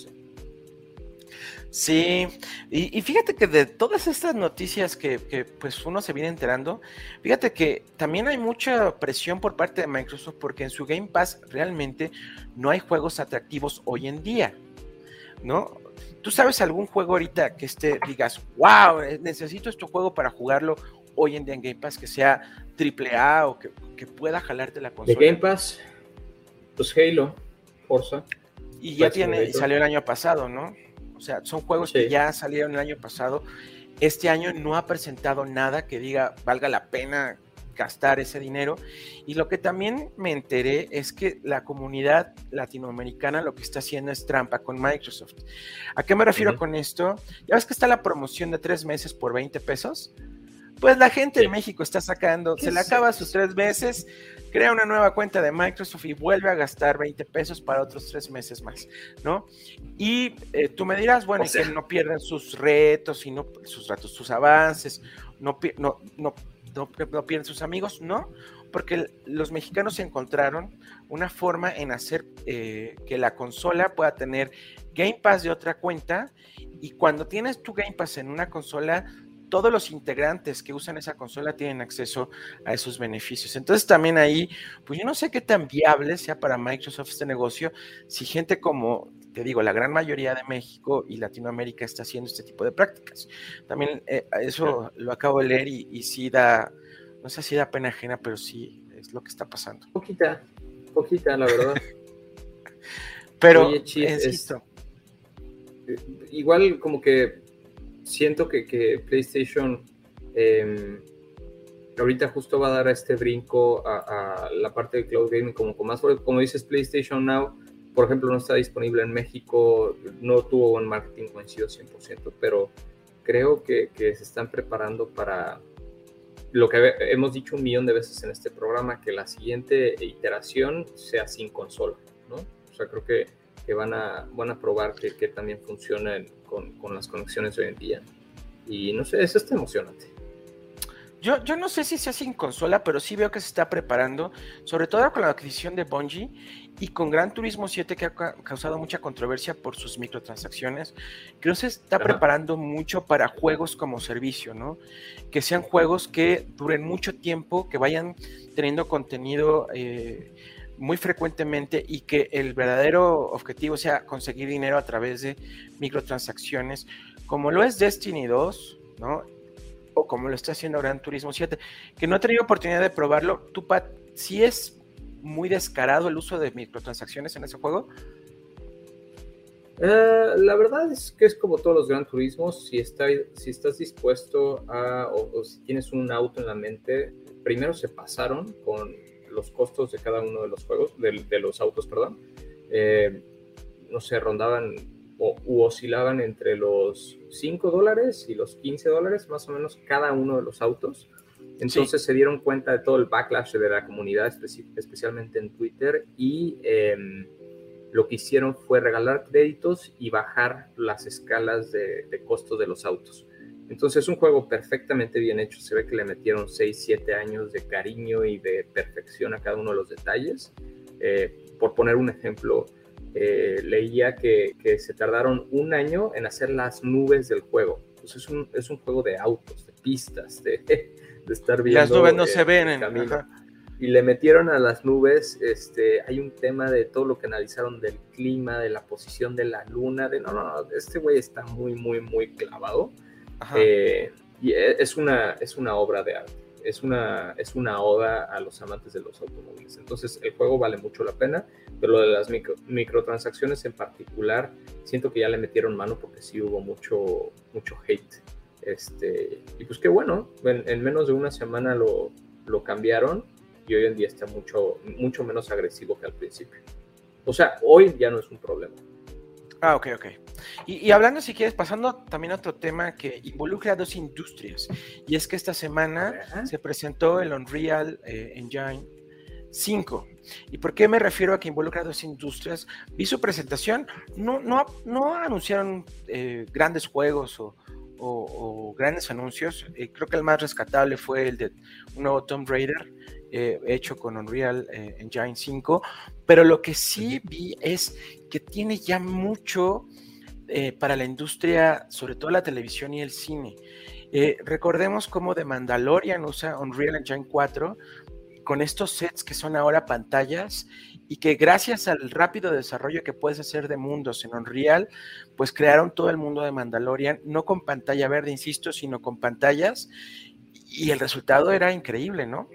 Sí, y, fíjate que de todas estas noticias que, pues uno se viene enterando, fíjate que también hay mucha presión por parte de Microsoft porque en su Game Pass realmente no hay juegos atractivos hoy en día, ¿no? ¿Tú sabes algún juego ahorita que esté, digas, wow, eh, necesito este juego para jugarlo hoy en día en Game Pass, que sea triple A o que, pueda jalarte la consola? De Game Pass, pues Halo, Forza. Y ya tiene, y salió el año pasado, ¿no? O sea, son juegos que ya salieron el año pasado. Este año no ha presentado nada que diga valga la pena gastar ese dinero. Y lo que también me enteré es que la comunidad latinoamericana lo que está haciendo es trampa con Microsoft. ¿A qué me refiero con esto? Ya ves que está la promoción de tres meses por 20 pesos. Pues la gente en México está sacando, se le acaba sus tres meses, crea una nueva cuenta de Microsoft y vuelve a gastar 20 pesos para otros tres meses más, ¿no? Y eh, tú me dirás, bueno, que no pierden sus retos y no sus retos, sus avances, no, no, no, no, pierden sus amigos, no, porque los mexicanos encontraron una forma en hacer eh, que la consola pueda tener Game Pass de otra cuenta y cuando tienes tu Game Pass en una consola todos los integrantes que usan esa consola tienen acceso a esos beneficios. Entonces también ahí, pues yo no sé qué tan viable sea para Microsoft este negocio si gente como, te digo, la gran mayoría de México y Latinoamérica está haciendo este tipo de prácticas. También eh, eso lo acabo de leer y, sí da, no sé si da pena ajena, pero sí es lo que está pasando. Poquita, poquita, la verdad. pero, es, igual como que siento que, PlayStation em, ahorita justo va a dar este brinco a, la parte de cloud gaming como con más como dices PlayStation Now por ejemplo no está disponible en México no tuvo buen marketing coincido 100% pero creo que, se están preparando para lo que hemos dicho un millón de veces en este programa que la siguiente iteración sea sin consola no o sea creo que que van a, van a probar que, que también funcionan con, con, las conexiones hoy en día. Y no sé, eso está emocionante. Yo, yo no sé si sea sin consola, pero sí veo que se está preparando, sobre todo con la adquisición de Bungie y con Gran Turismo 7 que ha causado mucha controversia por sus microtransacciones. Creo que se está preparando mucho para juegos como servicio, ¿no? Que sean juegos que duren mucho tiempo, que vayan teniendo contenido eh, muy frecuentemente y que el verdadero objetivo sea conseguir dinero a través de microtransacciones, como lo es Destiny 2, ¿no? O como lo está haciendo Gran Turismo 7, que no he tenido oportunidad de probarlo. ¿Tú, Pat, si es muy descarado el uso de microtransacciones en ese juego? Eh, la verdad es que es como todos los Gran Turismos, si, está, si estás dispuesto a, o si tienes un auto en la mente, primero se pasaron con los costos de cada uno de los juegos, de, los autos, perdón, eh, no sé, rondaban o, u oscilaban entre los 5 dólares y los 15 dólares, más o menos cada uno de los autos. Entonces se dieron cuenta de todo el backlash de la comunidad, especialmente en Twitter, y em, lo que hicieron fue regalar créditos y bajar las escalas de, de costo de los autos. Entonces es un juego perfectamente bien hecho, se ve que le metieron 6, 7 años de cariño y de perfección a cada uno de los detalles. Eh, por poner un ejemplo, eh, leía que, se tardaron un año en hacer las nubes del juego. Pues es, un, es un juego de autos, de pistas, de, de estar viendo. Las nubes no se ven en camino. Y le metieron a las nubes, este, hay un tema de todo lo que analizaron del clima, de la posición de la luna, de no, no, no, este güey está muy, muy, muy clavado. Eh, y e, es una, es una obra de arte es una, es una oda a los amantes de los automóviles. Entonces el juego vale mucho la pena, pero lo de las microtransacciones en particular, siento que ya le metieron mano porque sí hubo mucho, mucho hate. Este, y pues qué bueno, en, menos de una semana lo, lo, cambiaron y hoy en día está mucho, mucho menos agresivo que al principio. O sea, hoy ya no es un problema. Ah, ok, ok. Y, hablando, si quieres, pasando también a otro tema que involucra a dos industrias, y es que esta semana se presentó el Unreal eh, Engine 5. ¿Y por qué me refiero a que involucra a dos industrias? Vi su presentación, no, no, no anunciaron eh, grandes juegos o, grandes anuncios. Eh, creo que el más rescatable fue el de un nuevo Tomb Raider. Hecho con Unreal Engine 5, pero lo que sí vi es que tiene ya mucho eh, para la industria, sobre todo la televisión y el cine. Eh, recordemos cómo The Mandalorian usa Unreal Engine 4 con estos sets que son ahora pantallas y que gracias al rápido desarrollo que puedes hacer de mundos en Unreal, pues crearon todo el mundo de Mandalorian, no con pantalla verde, insisto, sino con pantallas y el resultado era increíble, ¿no?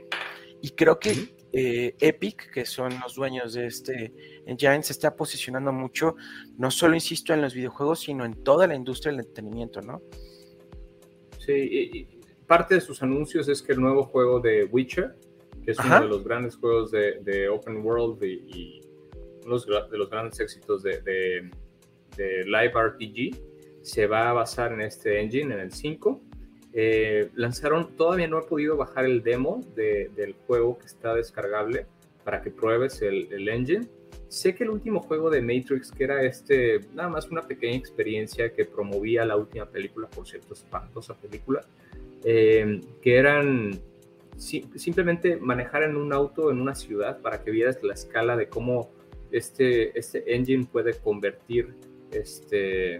Y creo que eh, Epic, que son los dueños de este engine, se está posicionando mucho, no solo, insisto, en los videojuegos, sino en toda la industria del entretenimiento, ¿no? Sí, y parte de sus anuncios es que el nuevo juego de Witcher, que es uno de los grandes juegos de, Open World y, uno de los grandes éxitos de, de Live RPG, se va a basar en este engine, en el 5 eh, lanzaron, todavía no he podido bajar el demo del juego que está descargable para que pruebes el, engine. Sé que el último juego de Matrix, que era este, nada más una pequeña experiencia que promovía la última película, por cierto, espantosa película, eh, que eran simplemente manejar en un auto en una ciudad para que vieras la escala de cómo este, este engine puede convertir, este,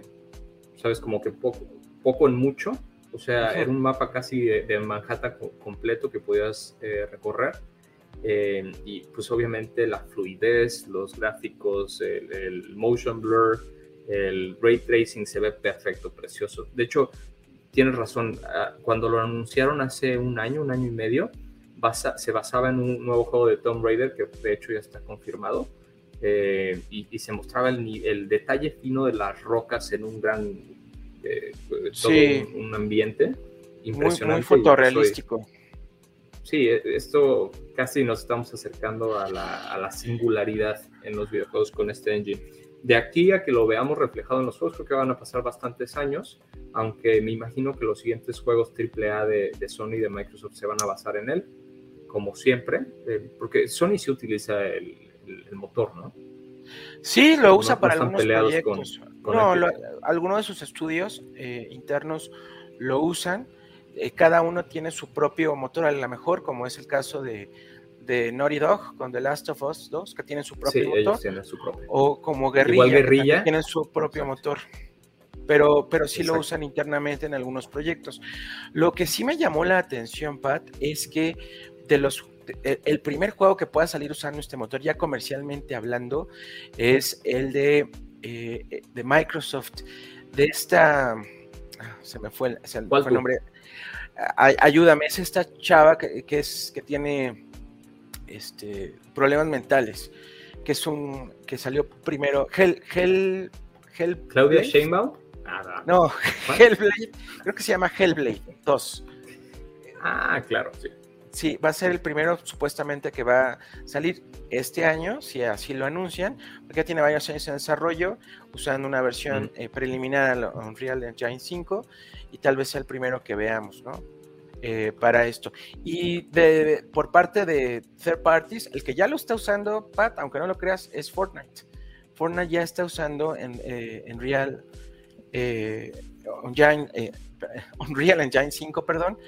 sabes, como que poco, poco en mucho o sea, era un mapa casi de, Manhattan completo que podías eh, recorrer. Eh, y pues obviamente la fluidez, los gráficos, el, motion blur, el ray tracing se ve perfecto, precioso. De hecho, tienes razón, ah, cuando lo anunciaron hace un año, un año y medio, se basaba en un nuevo juego de Tomb Raider que de hecho ya está confirmado. Eh, y, se mostraba el, el, detalle fino de las rocas en un gran todo un, ambiente impresionante. Muy, fotorrealístico. Sí, e, esto casi nos estamos acercando a la, singularidad en los videojuegos con este engine. De aquí a que lo veamos reflejado en los juegos, creo que van a pasar bastantes años, aunque me imagino que los siguientes juegos AAA de, de Sony y de Microsoft se van a basar en él, como siempre, eh, porque Sony sí utiliza el, motor, ¿no? Sí, lo usa para algunos proyectos no, algunos de sus estudios eh, internos lo usan. Eh, cada uno tiene su propio motor, a lo mejor, como es el caso de, de Naughty Dog con The Last of Us 2, que tienen su propio motor. O como Guerrilla, que tienen su propio motor. Pero, pero sí lo usan internamente en algunos proyectos. Lo que sí me llamó la atención, Pat, es que de los el primer juego que pueda salir usando este motor, ya comercialmente hablando, es el de eh, de Microsoft, de esta, ah, se me fue, el, nombre, ayúdame, es esta chava que, es, que tiene este, problemas mentales, que es un, que salió primero, Hell, Hell, Hell Claudia Sheinbaum. no, Hellblade, creo que se llama Hellblade 2. Ah, claro, sí. Sí, va a ser el primero supuestamente que va a salir este año, si así lo anuncian, porque ya tiene varios años en desarrollo, usando una versión eh, preliminar a Unreal Engine 5, y tal vez sea el primero que veamos, ¿no? Eh, para esto. Y de, por parte de third parties, el que ya lo está usando, Pat, aunque no lo creas, es Fortnite. Fortnite ya está usando en, eh, Unreal, Engine, Unreal Engine 5, perdón,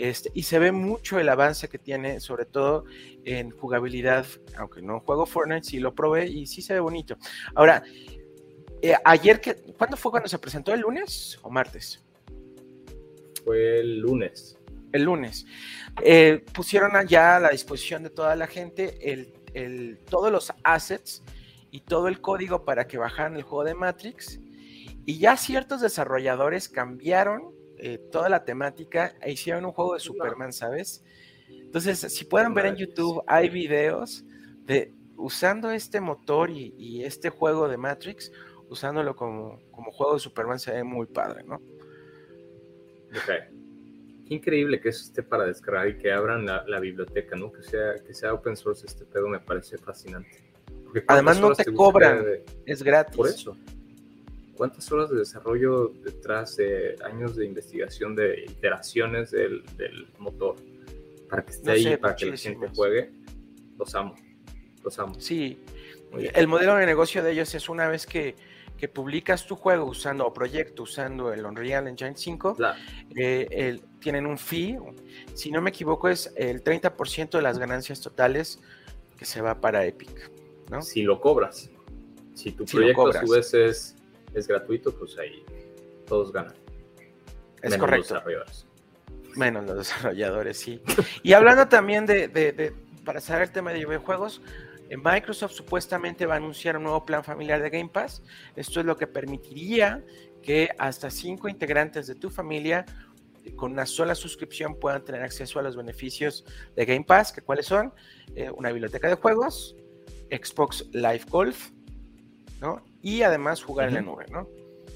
este, y se ve mucho el avance que tiene, sobre todo en jugabilidad, aunque no juego Fortnite, sí lo probé y sí se ve bonito. Ahora, eh, ayer, que, ¿cuándo fue cuando se presentó? ¿El lunes o martes? Fue el lunes. El lunes. Eh, pusieron ya a la disposición de toda la gente el, todos los assets y todo el código para que bajaran el juego de Matrix. Y ya ciertos desarrolladores cambiaron eh, toda la temática e hicieron un juego de Superman, ¿sabes? Entonces, si pueden ver en YouTube, hay videos de usando este motor y, este juego de Matrix, usándolo como, como, juego de Superman, se ve muy padre, ¿no? Ok. Increíble que eso esté para descargar y que abran la, biblioteca, ¿no? Que sea, que sea open source este pedo me parece fascinante. Además no te, cobran, es gratis. Por eso cuántas horas de desarrollo detrás de años de investigación de iteraciones del, motor para que esté ahí, para que la gente juegue, los amo, los amo. Sí, el modelo de negocio de ellos es una vez que, publicas tu juego usando o proyecto usando el Unreal Engine 5, eh, tienen un fee, si no me equivoco es el 30% de las ganancias totales que se va para Epic. ¿no? Si lo cobras. Si tu proyecto a su vez es es gratuito, pues ahí todos ganan. Es correcto. Los desarrolladores. Menos los desarrolladores, sí. Y hablando también de, para cerrar el tema de videojuegos, eh, Microsoft supuestamente va a anunciar un nuevo plan familiar de Game Pass. Esto es lo que permitiría que hasta cinco integrantes de tu familia eh, con una sola suscripción puedan tener acceso a los beneficios de Game Pass, que cuáles son eh, una biblioteca de juegos, Xbox Live Golf, ¿no? Y además jugar en la nube, ¿no?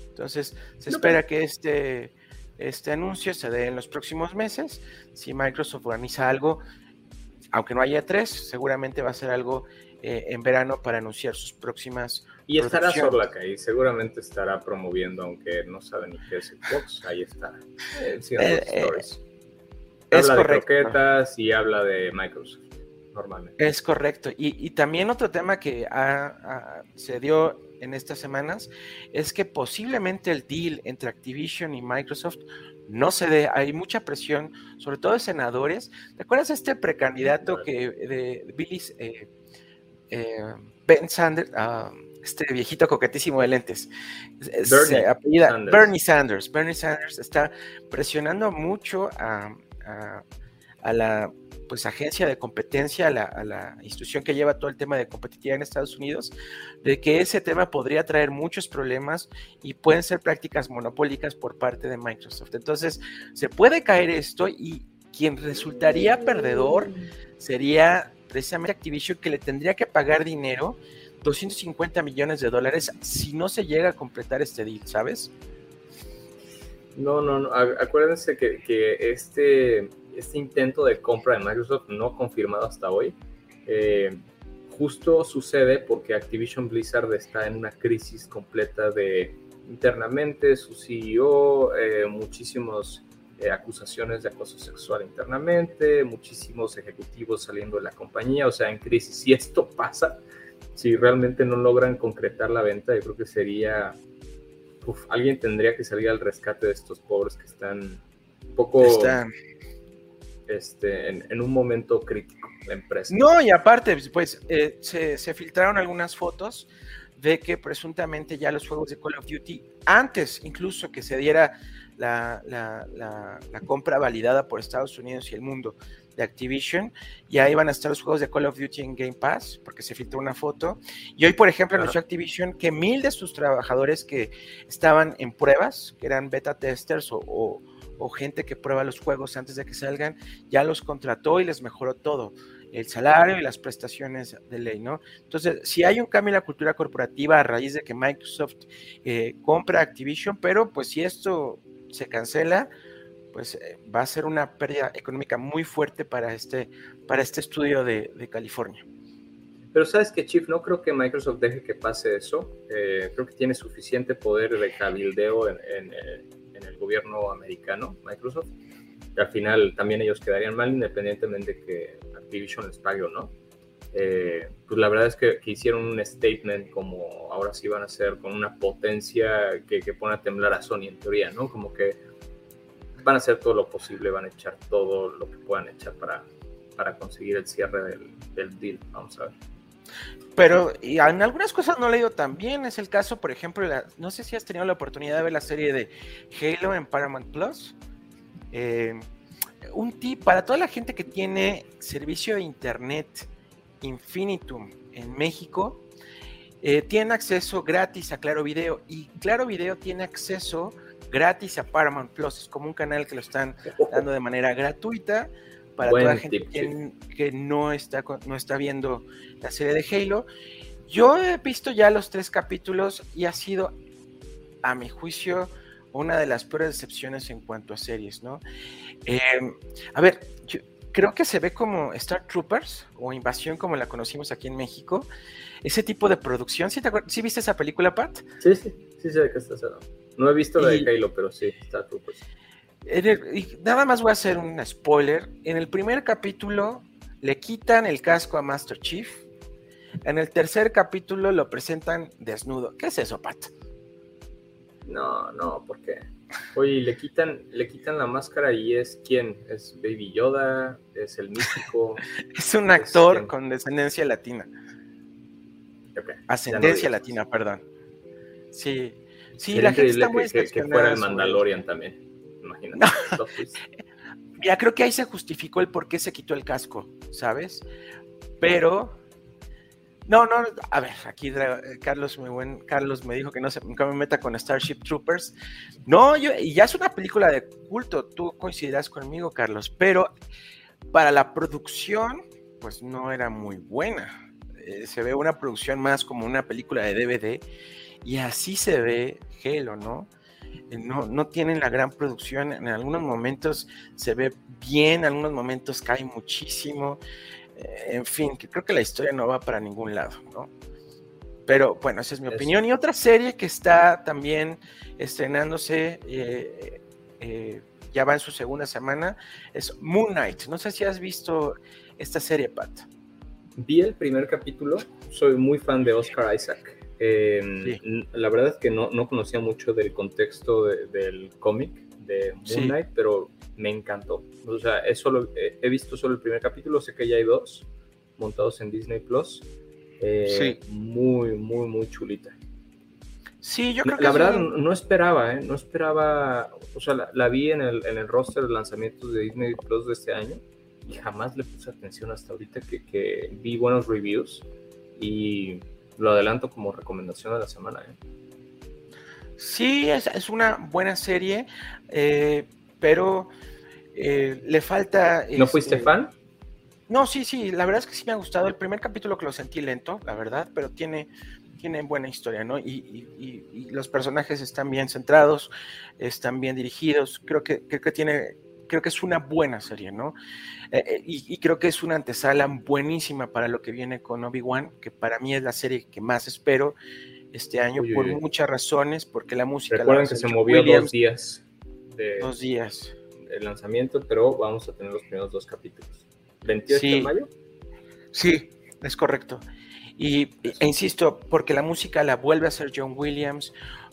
Entonces, se espera que este, este anuncio se dé en los próximos meses. Si Microsoft organiza algo, aunque no haya tres, seguramente va a ser algo eh, en verano para anunciar sus próximas. Y estará Sorlaca y seguramente estará promoviendo, aunque no sabe ni qué es Xbox, ahí está. Eh, eh, habla de croquetas y habla de Microsoft. Normalmente. Es correcto. Y, también otro tema que se dio en estas semanas es que posiblemente el deal entre Activision y Microsoft no se dé. Hay mucha presión, sobre todo de senadores. ¿Te acuerdas de este precandidato que de Billy eh, eh, Ben Sanders? Ah, este viejito coquetísimo de lentes. Bernie, Sanders. Bernie Sanders. está presionando mucho a, a la pues agencia de competencia, a la, institución que lleva todo el tema de competitividad en Estados Unidos, de que ese tema podría traer muchos problemas y pueden ser prácticas monopólicas por parte de Microsoft. Entonces, se puede caer esto y quien resultaría perdedor sería precisamente Activision que le tendría que pagar dinero, 250 millones de dólares, si no se llega a completar este deal, ¿sabes? No, no, no. Acuérdense que, que este este intento de compra de Microsoft no confirmado hasta hoy, eh, justo sucede porque Activision Blizzard está en una crisis completa de internamente, su CEO, eh, muchísimas eh, acusaciones de acoso sexual internamente, muchísimos ejecutivos saliendo de la compañía, o sea, en crisis. Si esto pasa, si realmente no logran concretar la venta, yo creo que sería, alguien tendría que salir al rescate de estos pobres que están un poco... Están este, en, un momento crítico la empresa. No, y aparte, pues eh, se, filtraron algunas fotos de que presuntamente ya los juegos de Call of Duty, antes incluso que se diera la, compra validada por Estados Unidos y el mundo de Activision, ya iban a estar los juegos de Call of Duty en Game Pass, porque se filtró una foto. Y hoy, por ejemplo, anunció Activision que mil de sus trabajadores que estaban en pruebas, que eran beta testers o o gente que prueba los juegos antes de que salgan, ya los contrató y les mejoró todo, el salario y las prestaciones de ley, ¿no? Entonces, si hay un cambio en la cultura corporativa a raíz de que Microsoft eh, compra Activision, pero pues si esto se cancela, pues eh, va a ser una pérdida económica muy fuerte para este, para este estudio de, California. Pero sabes que, Chief, no creo que Microsoft deje que pase eso. Eh, creo que tiene suficiente poder de cabildeo en, en, el gobierno americano, Microsoft. Y al final también ellos quedarían mal independientemente de que Activision les pague o no. Eh, pues la verdad es que, que, hicieron un statement como ahora sí van a ser con una potencia que, que pone a temblar a Sony en teoría, ¿no? Como que van a hacer todo lo posible, van a echar todo lo que puedan echar para, para conseguir el cierre del, del deal. Vamos a ver. Pero y en algunas cosas no le ido tan bien. Es el caso, por ejemplo, no sé si has tenido la oportunidad de ver la serie de Halo en Paramount Plus. Eh, un tip para toda la gente que tiene servicio de internet Infinitum en México, eh, tiene acceso gratis a Claro Video y Claro Video tiene acceso gratis a Paramount Plus. Es como un canal que lo están dando de manera gratuita para Buen toda la gente que, que, no, está, no está viendo la serie de Halo. Yo he visto ya los tres capítulos y ha sido, a mi juicio, una de las peores decepciones en cuanto a series, ¿no? Eh, a ver, yo creo que se ve como Star Troopers o Invasión como la conocimos aquí en México. Ese tipo de producción, ¿sí, te ¿Sí viste esa película, Pat? Sí, sí, sí sé de qué estás hablando. No he visto la y, de Halo, pero sí, Star Troopers. El, y nada más voy a hacer un spoiler. En el primer capítulo le quitan el casco a Master Chief. En el tercer capítulo lo presentan desnudo. ¿Qué es eso, Pat? No, no, ¿por qué? Oye, le quitan, le quitan la máscara y es quién? ¿Es Baby Yoda? ¿Es el místico? es un actor ¿Es con descendencia latina. Okay. Ascendencia no latina, perdón. Sí. Sí, Era la gente está muy que, que fuera el Mandalorian también. No. ya creo que ahí se justificó el por qué se quitó el casco, ¿sabes? Pero no, no, a ver, aquí Carlos, muy buen Carlos me dijo que no se nunca me meta con Starship Troopers. No, yo, y ya es una película de culto, tú coincidirás conmigo, Carlos, pero para la producción, pues no era muy buena. Eh, se ve una producción más como una película de DVD, y así se ve Halo, ¿no? Eh, no, no tienen la gran producción, en algunos momentos se ve bien, en algunos momentos cae muchísimo en fin, que creo que la historia no va para ningún lado, ¿no? Pero bueno, esa es mi opinión. Y otra serie que está también estrenándose, eh, eh, ya va en su segunda semana, es Moon Knight. No sé si has visto esta serie, Pat. Vi el primer capítulo, soy muy fan de Oscar Isaac. Eh, sí. La verdad es que no, no, conocía mucho del contexto de, del cómic de Moon sí. Knight, pero me encantó. O sea, es solo, eh, he visto solo el primer capítulo, sé que ya hay dos montados en Disney Plus. Eh, sí. Muy, muy, muy chulita. Sí, yo creo la, que la verdad no, no esperaba, ¿eh? no esperaba, o sea, la, la, vi en el, en el roster de lanzamientos de Disney Plus de este año y jamás le puse atención hasta ahorita que, que vi buenos reviews y lo adelanto como recomendación de la semana. ¿eh? Sí, es, es, una buena serie, eh, pero eh, le falta... ¿No fuiste este, fan? No, sí, sí, la verdad es que sí me ha gustado. El primer capítulo que lo sentí lento, la verdad, pero tiene, tiene buena historia, ¿no? Y, y, y los personajes están bien centrados, están bien dirigidos. Creo que, creo que tiene, creo que es una buena serie, ¿no? Eh, y, creo que es una antesala buenísima para lo que viene con Obi-Wan, que para mí es la serie que más espero este año uy, por uy. muchas razones, porque la música... Recuerden que se movió Williams, dos días. De, dos días. El lanzamiento, pero vamos a tener los primeros dos capítulos. ¿28 sí. de mayo? Sí, es correcto. Y e insisto, porque la música la vuelve a hacer John Williams,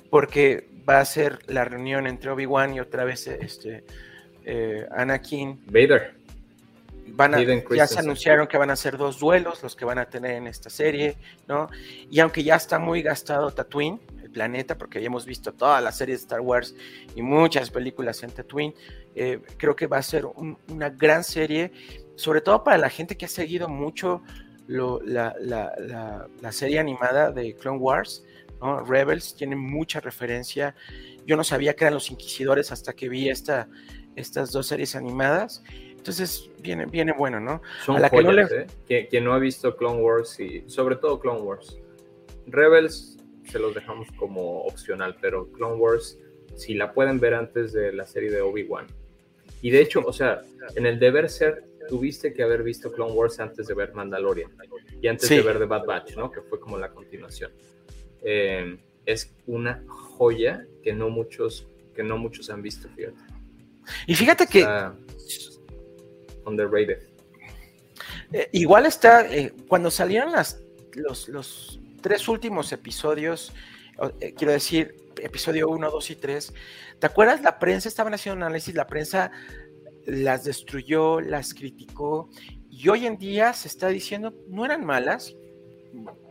porque va a ser la reunión entre Obi-Wan y otra vez este, eh, Anakin. Vader. Van a, ya se anunciaron que van a ser dos duelos los que van a tener en esta serie, ¿no? Y aunque ya está muy gastado Tatooine, el planeta, porque ya hemos visto todas las series de Star Wars y muchas películas en Tatooine, eh, creo que va a ser un, una gran serie, sobre todo para la gente que ha seguido mucho lo, la, la, la, la, serie animada de Clone Wars, ¿no? Rebels, tiene mucha referencia. Yo no sabía que eran los inquisidores hasta que vi esta, estas dos series animadas. Entonces viene, viene bueno, ¿no? Son a la joyas, que, no le... ¿eh? quien no ha visto Clone Wars y sobre todo Clone Wars. Rebels se los dejamos como opcional, pero Clone Wars, si la pueden ver antes de la serie de Obi-Wan, Y de hecho, o sea, en el deber ser, tuviste que haber visto Clone Wars antes de ver Mandalorian y antes de ver The Bad Batch, ¿no? Que fue como la continuación. Eh, es una joya que no muchos, que no muchos han visto, fíjate. Y fíjate que... underrated. Eh, igual está, eh, cuando salieron las, los, los tres últimos episodios, quiero decir, episodio 1, 2 y 3, ¿te acuerdas? La prensa, estaban haciendo análisis, la prensa las destruyó, las criticó, y hoy en día se está diciendo, no eran malas,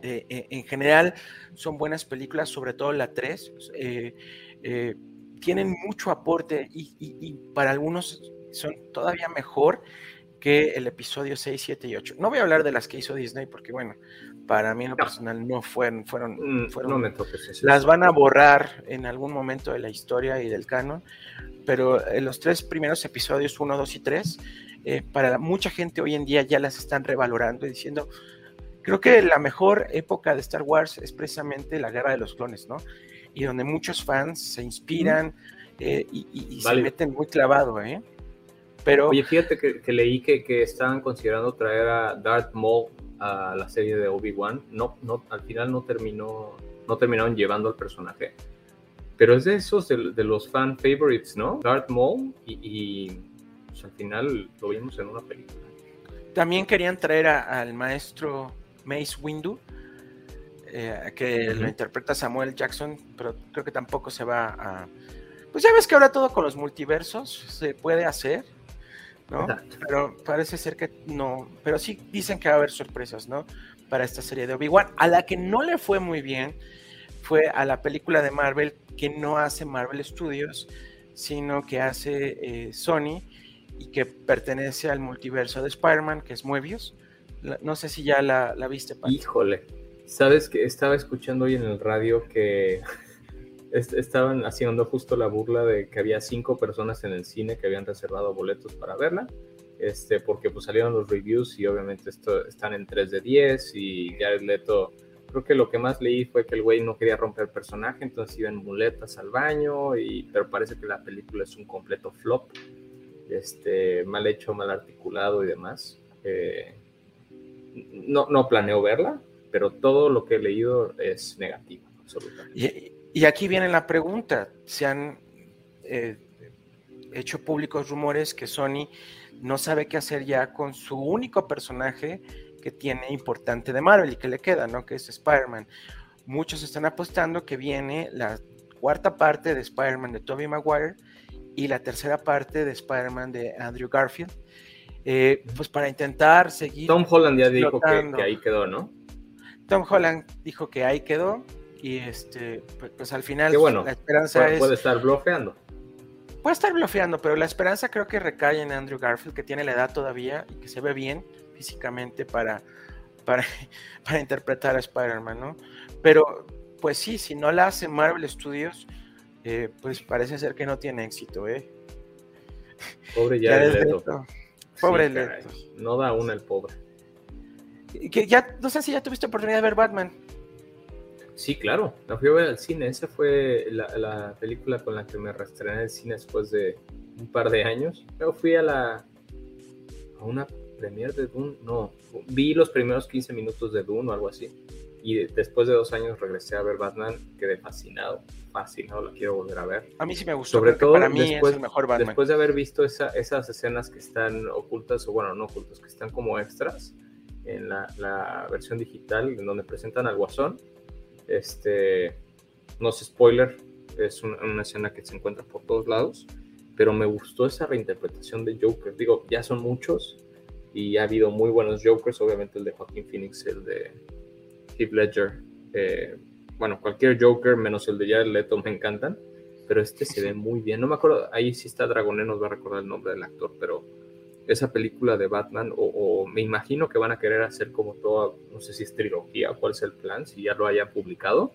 eh, eh, en general son buenas películas, sobre todo la 3, eh, tienen mucho aporte y, para algunos son todavía mejor que el episodio 6, 7 y 8. No voy a hablar de las que hizo Disney porque, bueno, para mí en lo personal no fueron, fueron, mm, fueron no me toques las van a borrar en algún momento de la historia y del canon, pero en los tres primeros episodios, 1, 2 y 3, eh, para mucha gente hoy en día ya las están revalorando y diciendo, creo que la mejor época de Star Wars es precisamente la guerra de los clones, ¿no? Y donde muchos fans se inspiran eh, y, se meten muy clavado, ¿eh? Pero... Oye, fíjate que, leí que, que, estaban considerando traer a Darth Maul a la serie de Obi-Wan. No, no, al final no terminó, no terminaron llevando al personaje. Pero es de esos de, los fan favorites, ¿no? Darth Maul y, pues, al final lo vimos en una película. También querían traer al maestro Mace Windu, eh, que lo interpreta Samuel Jackson, pero creo que tampoco se va a... Pues ya ves que ahora todo con los multiversos se puede hacer ¿no? Pero parece ser que no, pero sí dicen que va a haber sorpresas, ¿no? Para esta serie de Obi-Wan. A la que no le fue muy bien fue a la película de Marvel que no hace Marvel Studios, sino que hace eh, Sony y que pertenece al multiverso de Spider-Man, que es Moebius. no sé si ya la, viste. Híjole, sabes que estaba escuchando hoy en el radio que estaban haciendo justo la burla de que había cinco personas en el cine que habían reservado boletos para verla, este, porque pues salieron los reviews y obviamente esto, están en 3 de 10 y el Leto, creo que lo que más leí fue que el güey no quería romper personaje, entonces iba en muletas al baño, y, pero parece que la película es un completo flop, este, mal hecho, mal articulado y demás. Eh, no, no planeo verla, pero todo lo que he leído es negativo, absolutamente. Y aquí viene la pregunta, se han eh, hecho públicos rumores que Sony no sabe qué hacer ya con su único personaje que tiene importante de Marvel y que le queda, ¿no? Que es Spider-Man. Muchos están apostando que viene la cuarta parte de Spider-Man de Tobey Maguire y la tercera parte de Spider-Man de Andrew Garfield. Eh, pues para intentar seguir. Tom Holland ya dijo que, que ahí quedó, ¿no? Tom Holland dijo que ahí quedó y este, pues, pues al final bueno, la esperanza puede, es. Puede estar bloqueando. Puede estar bloqueando, pero la esperanza creo que recae en Andrew Garfield, que tiene la edad todavía y que se ve bien físicamente para, para, para interpretar a Spider-Man, ¿no? Pero, pues sí, si no la hace Marvel Studios, eh, pues parece ser que no tiene éxito, ¿eh? Pobre ya Pobre Leto. No da una el pobre. Que ya, no sé si ya tuviste oportunidad de ver Batman. Sí, claro, la fui a ver al cine. Esa fue la, película con la que me en el cine después de un par de años. Luego fui a la a una premiere de Dune, no, vi los primeros 15 minutos de Dune o algo así. Y después de dos años regresé a ver Batman, quedé fascinado, fascinado, la quiero volver a ver. A mí sí me gustó, sobre todo para mí después, es el mejor Batman. Después de haber visto esas escenas que están ocultas, o bueno, no ocultas, que están como extras en la, la versión digital, en donde presentan al Guasón, este, no sé, spoiler, es una, escena que se encuentra por todos lados, pero me gustó esa reinterpretación de Joker. Digo, ya son muchos y ha habido muy buenos Jokers, obviamente el de Joaquin Phoenix, el de Heath Ledger. Eh, bueno, cualquier Joker menos el de Jared Leto me encantan, pero este se ve muy bien. No me acuerdo, ahí sí está Dragoné, nos va a recordar el nombre del actor, pero esa película de Batman, o, me imagino que van a querer hacer como toda, no sé si es trilogía, cuál es el plan, si ya lo hayan publicado,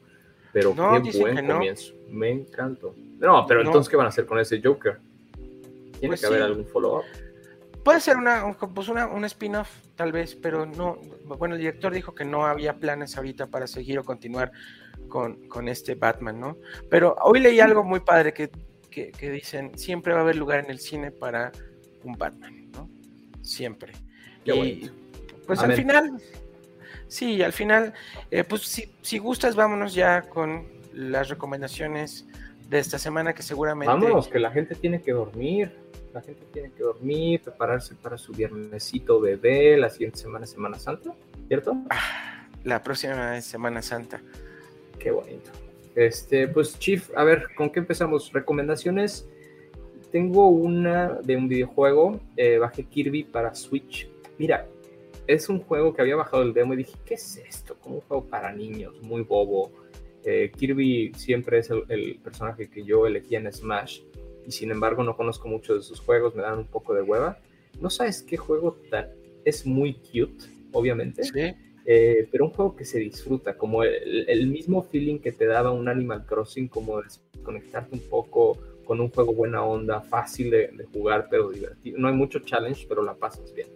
pero qué buen comienzo, me encantó. No, pero entonces, ¿qué van a hacer con ese Joker? Tiene pues que haber algún follow-up. Puede ser una, pues una, un spin-off, tal vez, pero no. Bueno, el director dijo que no había planes ahorita para seguir o continuar con, con este Batman, ¿no? Pero hoy leí algo muy padre que, que, que, dicen: siempre va a haber lugar en el cine para un Batman, ¿no? Siempre. Qué y bonito. pues Amén. al final, sí, al final, eh, pues si, si gustas, vámonos ya con las recomendaciones de esta semana que seguramente... Vámonos, que la gente tiene que dormir. La gente tiene que dormir, prepararse para su viernesito bebé, la siguiente semana es Semana Santa, ¿cierto? La próxima es Semana Santa. Qué bonito. Este, pues Chief, a ver, ¿con qué empezamos? Recomendaciones. Tengo una de un videojuego, eh, bajé Kirby para Switch. Mira, es un juego que había bajado el demo y dije, ¿qué es esto? Como un juego para niños, muy bobo. Eh, Kirby siempre es el, el personaje que yo elegí en Smash y sin embargo no conozco mucho de sus juegos, me dan un poco de hueva. No sabes qué juego tan... Es muy cute, obviamente. Sí, Eh, pero un juego que se disfruta, como el, el mismo feeling que te daba un Animal Crossing, como desconectarte un poco con un juego buena onda, fácil de, jugar, pero divertido. No hay mucho challenge, pero la pasas bien.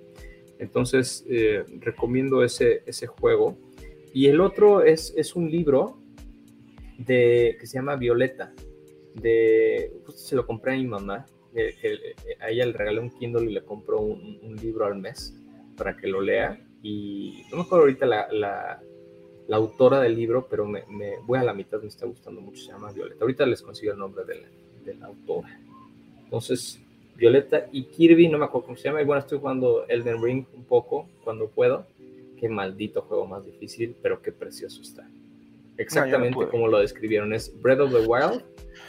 Entonces, eh, recomiendo ese, ese juego. Y el otro es, es un libro de, que se llama Violeta. De, justo se lo compré a mi mamá. eh, a ella le regalé un Kindle y le compró un, libro al mes para que lo lea. Y no me acuerdo ahorita la, la, autora del libro, pero me, me, voy a la mitad, me está gustando mucho. Se llama Violeta. Ahorita les consigo el nombre de la, de la autora. Entonces, Violeta y Kirby, no me acuerdo cómo se llama. Y bueno, estoy jugando Elden Ring un poco cuando puedo. Qué maldito juego más difícil, pero qué precioso está. Exactamente como lo describieron. Es Breath of the Wild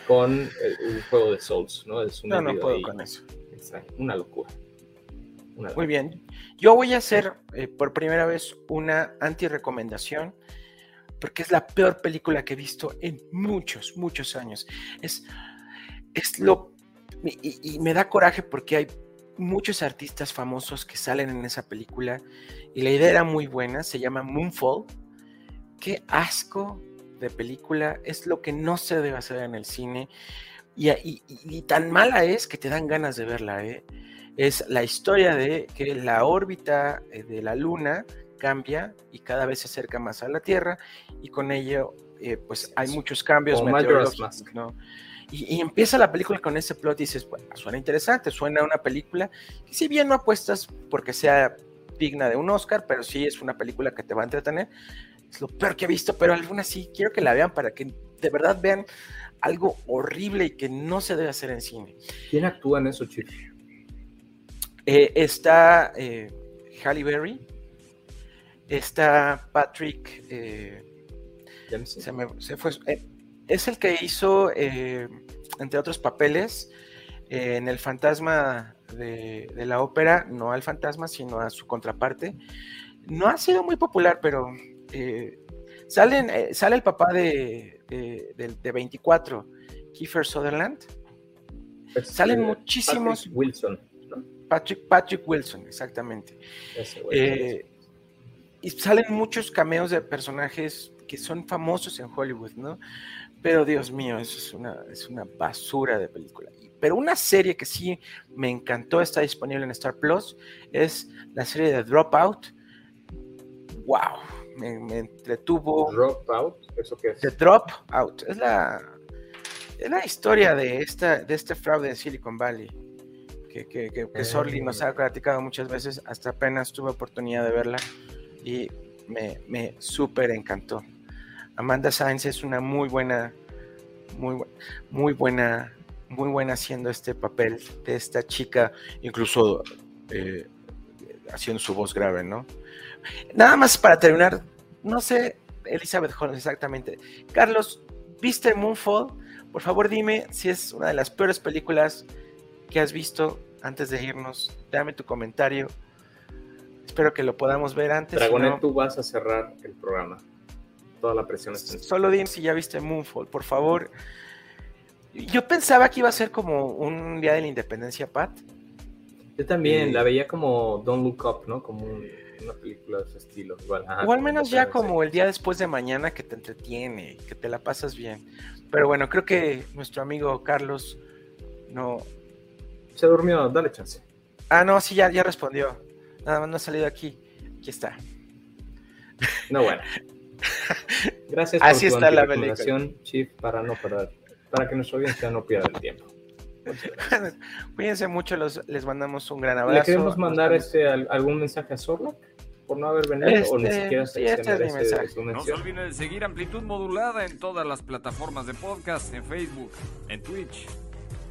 con eh, un juego de Souls, ¿no? Es un no, no puedo ahí. con eso. Extraño, Una locura. Una Muy bien. Yo voy a hacer eh, por primera vez una anti-recomendación porque es la peor película que he visto en muchos, muchos años. Es, es lo... Y, me da coraje porque hay muchos artistas famosos que salen en esa película y la idea era muy buena, se llama Moonfall. Qué asco de película, es lo que no se debe hacer en el cine y, y- tan mala es que te dan ganas de verla, ¿eh? es la historia de que la órbita eh, de la Luna cambia y cada vez se acerca más a la Tierra y con ello eh, pues hay muchos cambios meteorológicos. Y, y empieza la película con ese plot y dices, bueno, suena interesante, suena una película que si bien no apuestas porque sea digna de un Oscar, pero sí es una película que te va a entretener. Es lo peor que he visto, pero aún así quiero que la vean para que de verdad vean algo horrible y que no se debe hacer en cine. ¿Quién actúa en eso, Chief? Eh, está eh, Halle Berry, está Patrick, eh, se me- se fue, eh, es el que hizo, eh, entre otros papeles, eh, en El Fantasma de, de la ópera, no al fantasma, sino a su contraparte. No ha sido muy popular, pero eh, salen, sale el papá de, de, de- de 24, Kiefer Sutherland. Es, Salen muchísimos. Patrick Wilson, ¿no? Patrick, Patrick Wilson, exactamente. Y salen muchos cameos de personajes que son famosos en Hollywood, ¿no? Pero Dios mío, eso es una, es una basura de película. Pero una serie que sí me encantó, está disponible en Star Plus, es la serie de Dropout. ¡Wow! Me, me entretuvo. Dropout, ¿eso qué es? The Dropout. Es la, es la historia de, esta, de este fraude en Silicon Valley. Que, que, que, que Sorli nos ha platicado muchas veces. Hasta apenas tuve oportunidad de verla. Y me, me súper encantó. Amanda Sainz es una muy buena, muy, muy buena, muy buena haciendo este papel de esta chica, incluso eh, haciendo su voz grave, ¿no? Nada más para terminar, no sé, Elizabeth Holmes exactamente. Carlos, ¿viste Moonfall? Por favor dime si es una de las peores películas que has visto antes de irnos. Dame tu comentario. Espero que lo podamos ver antes. Dragonet, no- tú vas a cerrar el programa. Toda la presión está en. Solo dime si ya viste Moonfall, por favor. Yo pensaba que iba a ser como un día de la independencia, Pat. Yo también Eh, la veía como Don't Look Up, ¿no? Como un- una película de ese estilo. Igual, ajá, o al menos ya como el día después de mañana que te entretiene, que te la pasas bien. Pero bueno, creo que nuestro amigo Carlos no. Se durmió, dale chance. Ah, no, sí, ya, ya respondió. Nada más no ha salido aquí. Aquí está. No, bueno. Gracias Así por tu está la recomendación, Chief, para no perder, para que nuestra audiencia no pierda el tiempo. Cuídense mucho, los, les mandamos un gran abrazo. ¿Le queremos mandar este, algún mensaje a Zorlak por no haber venido este, o ni siquiera sí, este es mi mensaje. No se olviden de seguir Amplitud Modulada en todas las plataformas de podcast, en Facebook, en Twitch,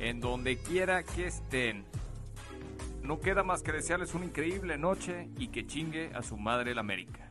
en donde quiera que estén. No queda más que desearles una increíble noche y que chingue a su madre la América.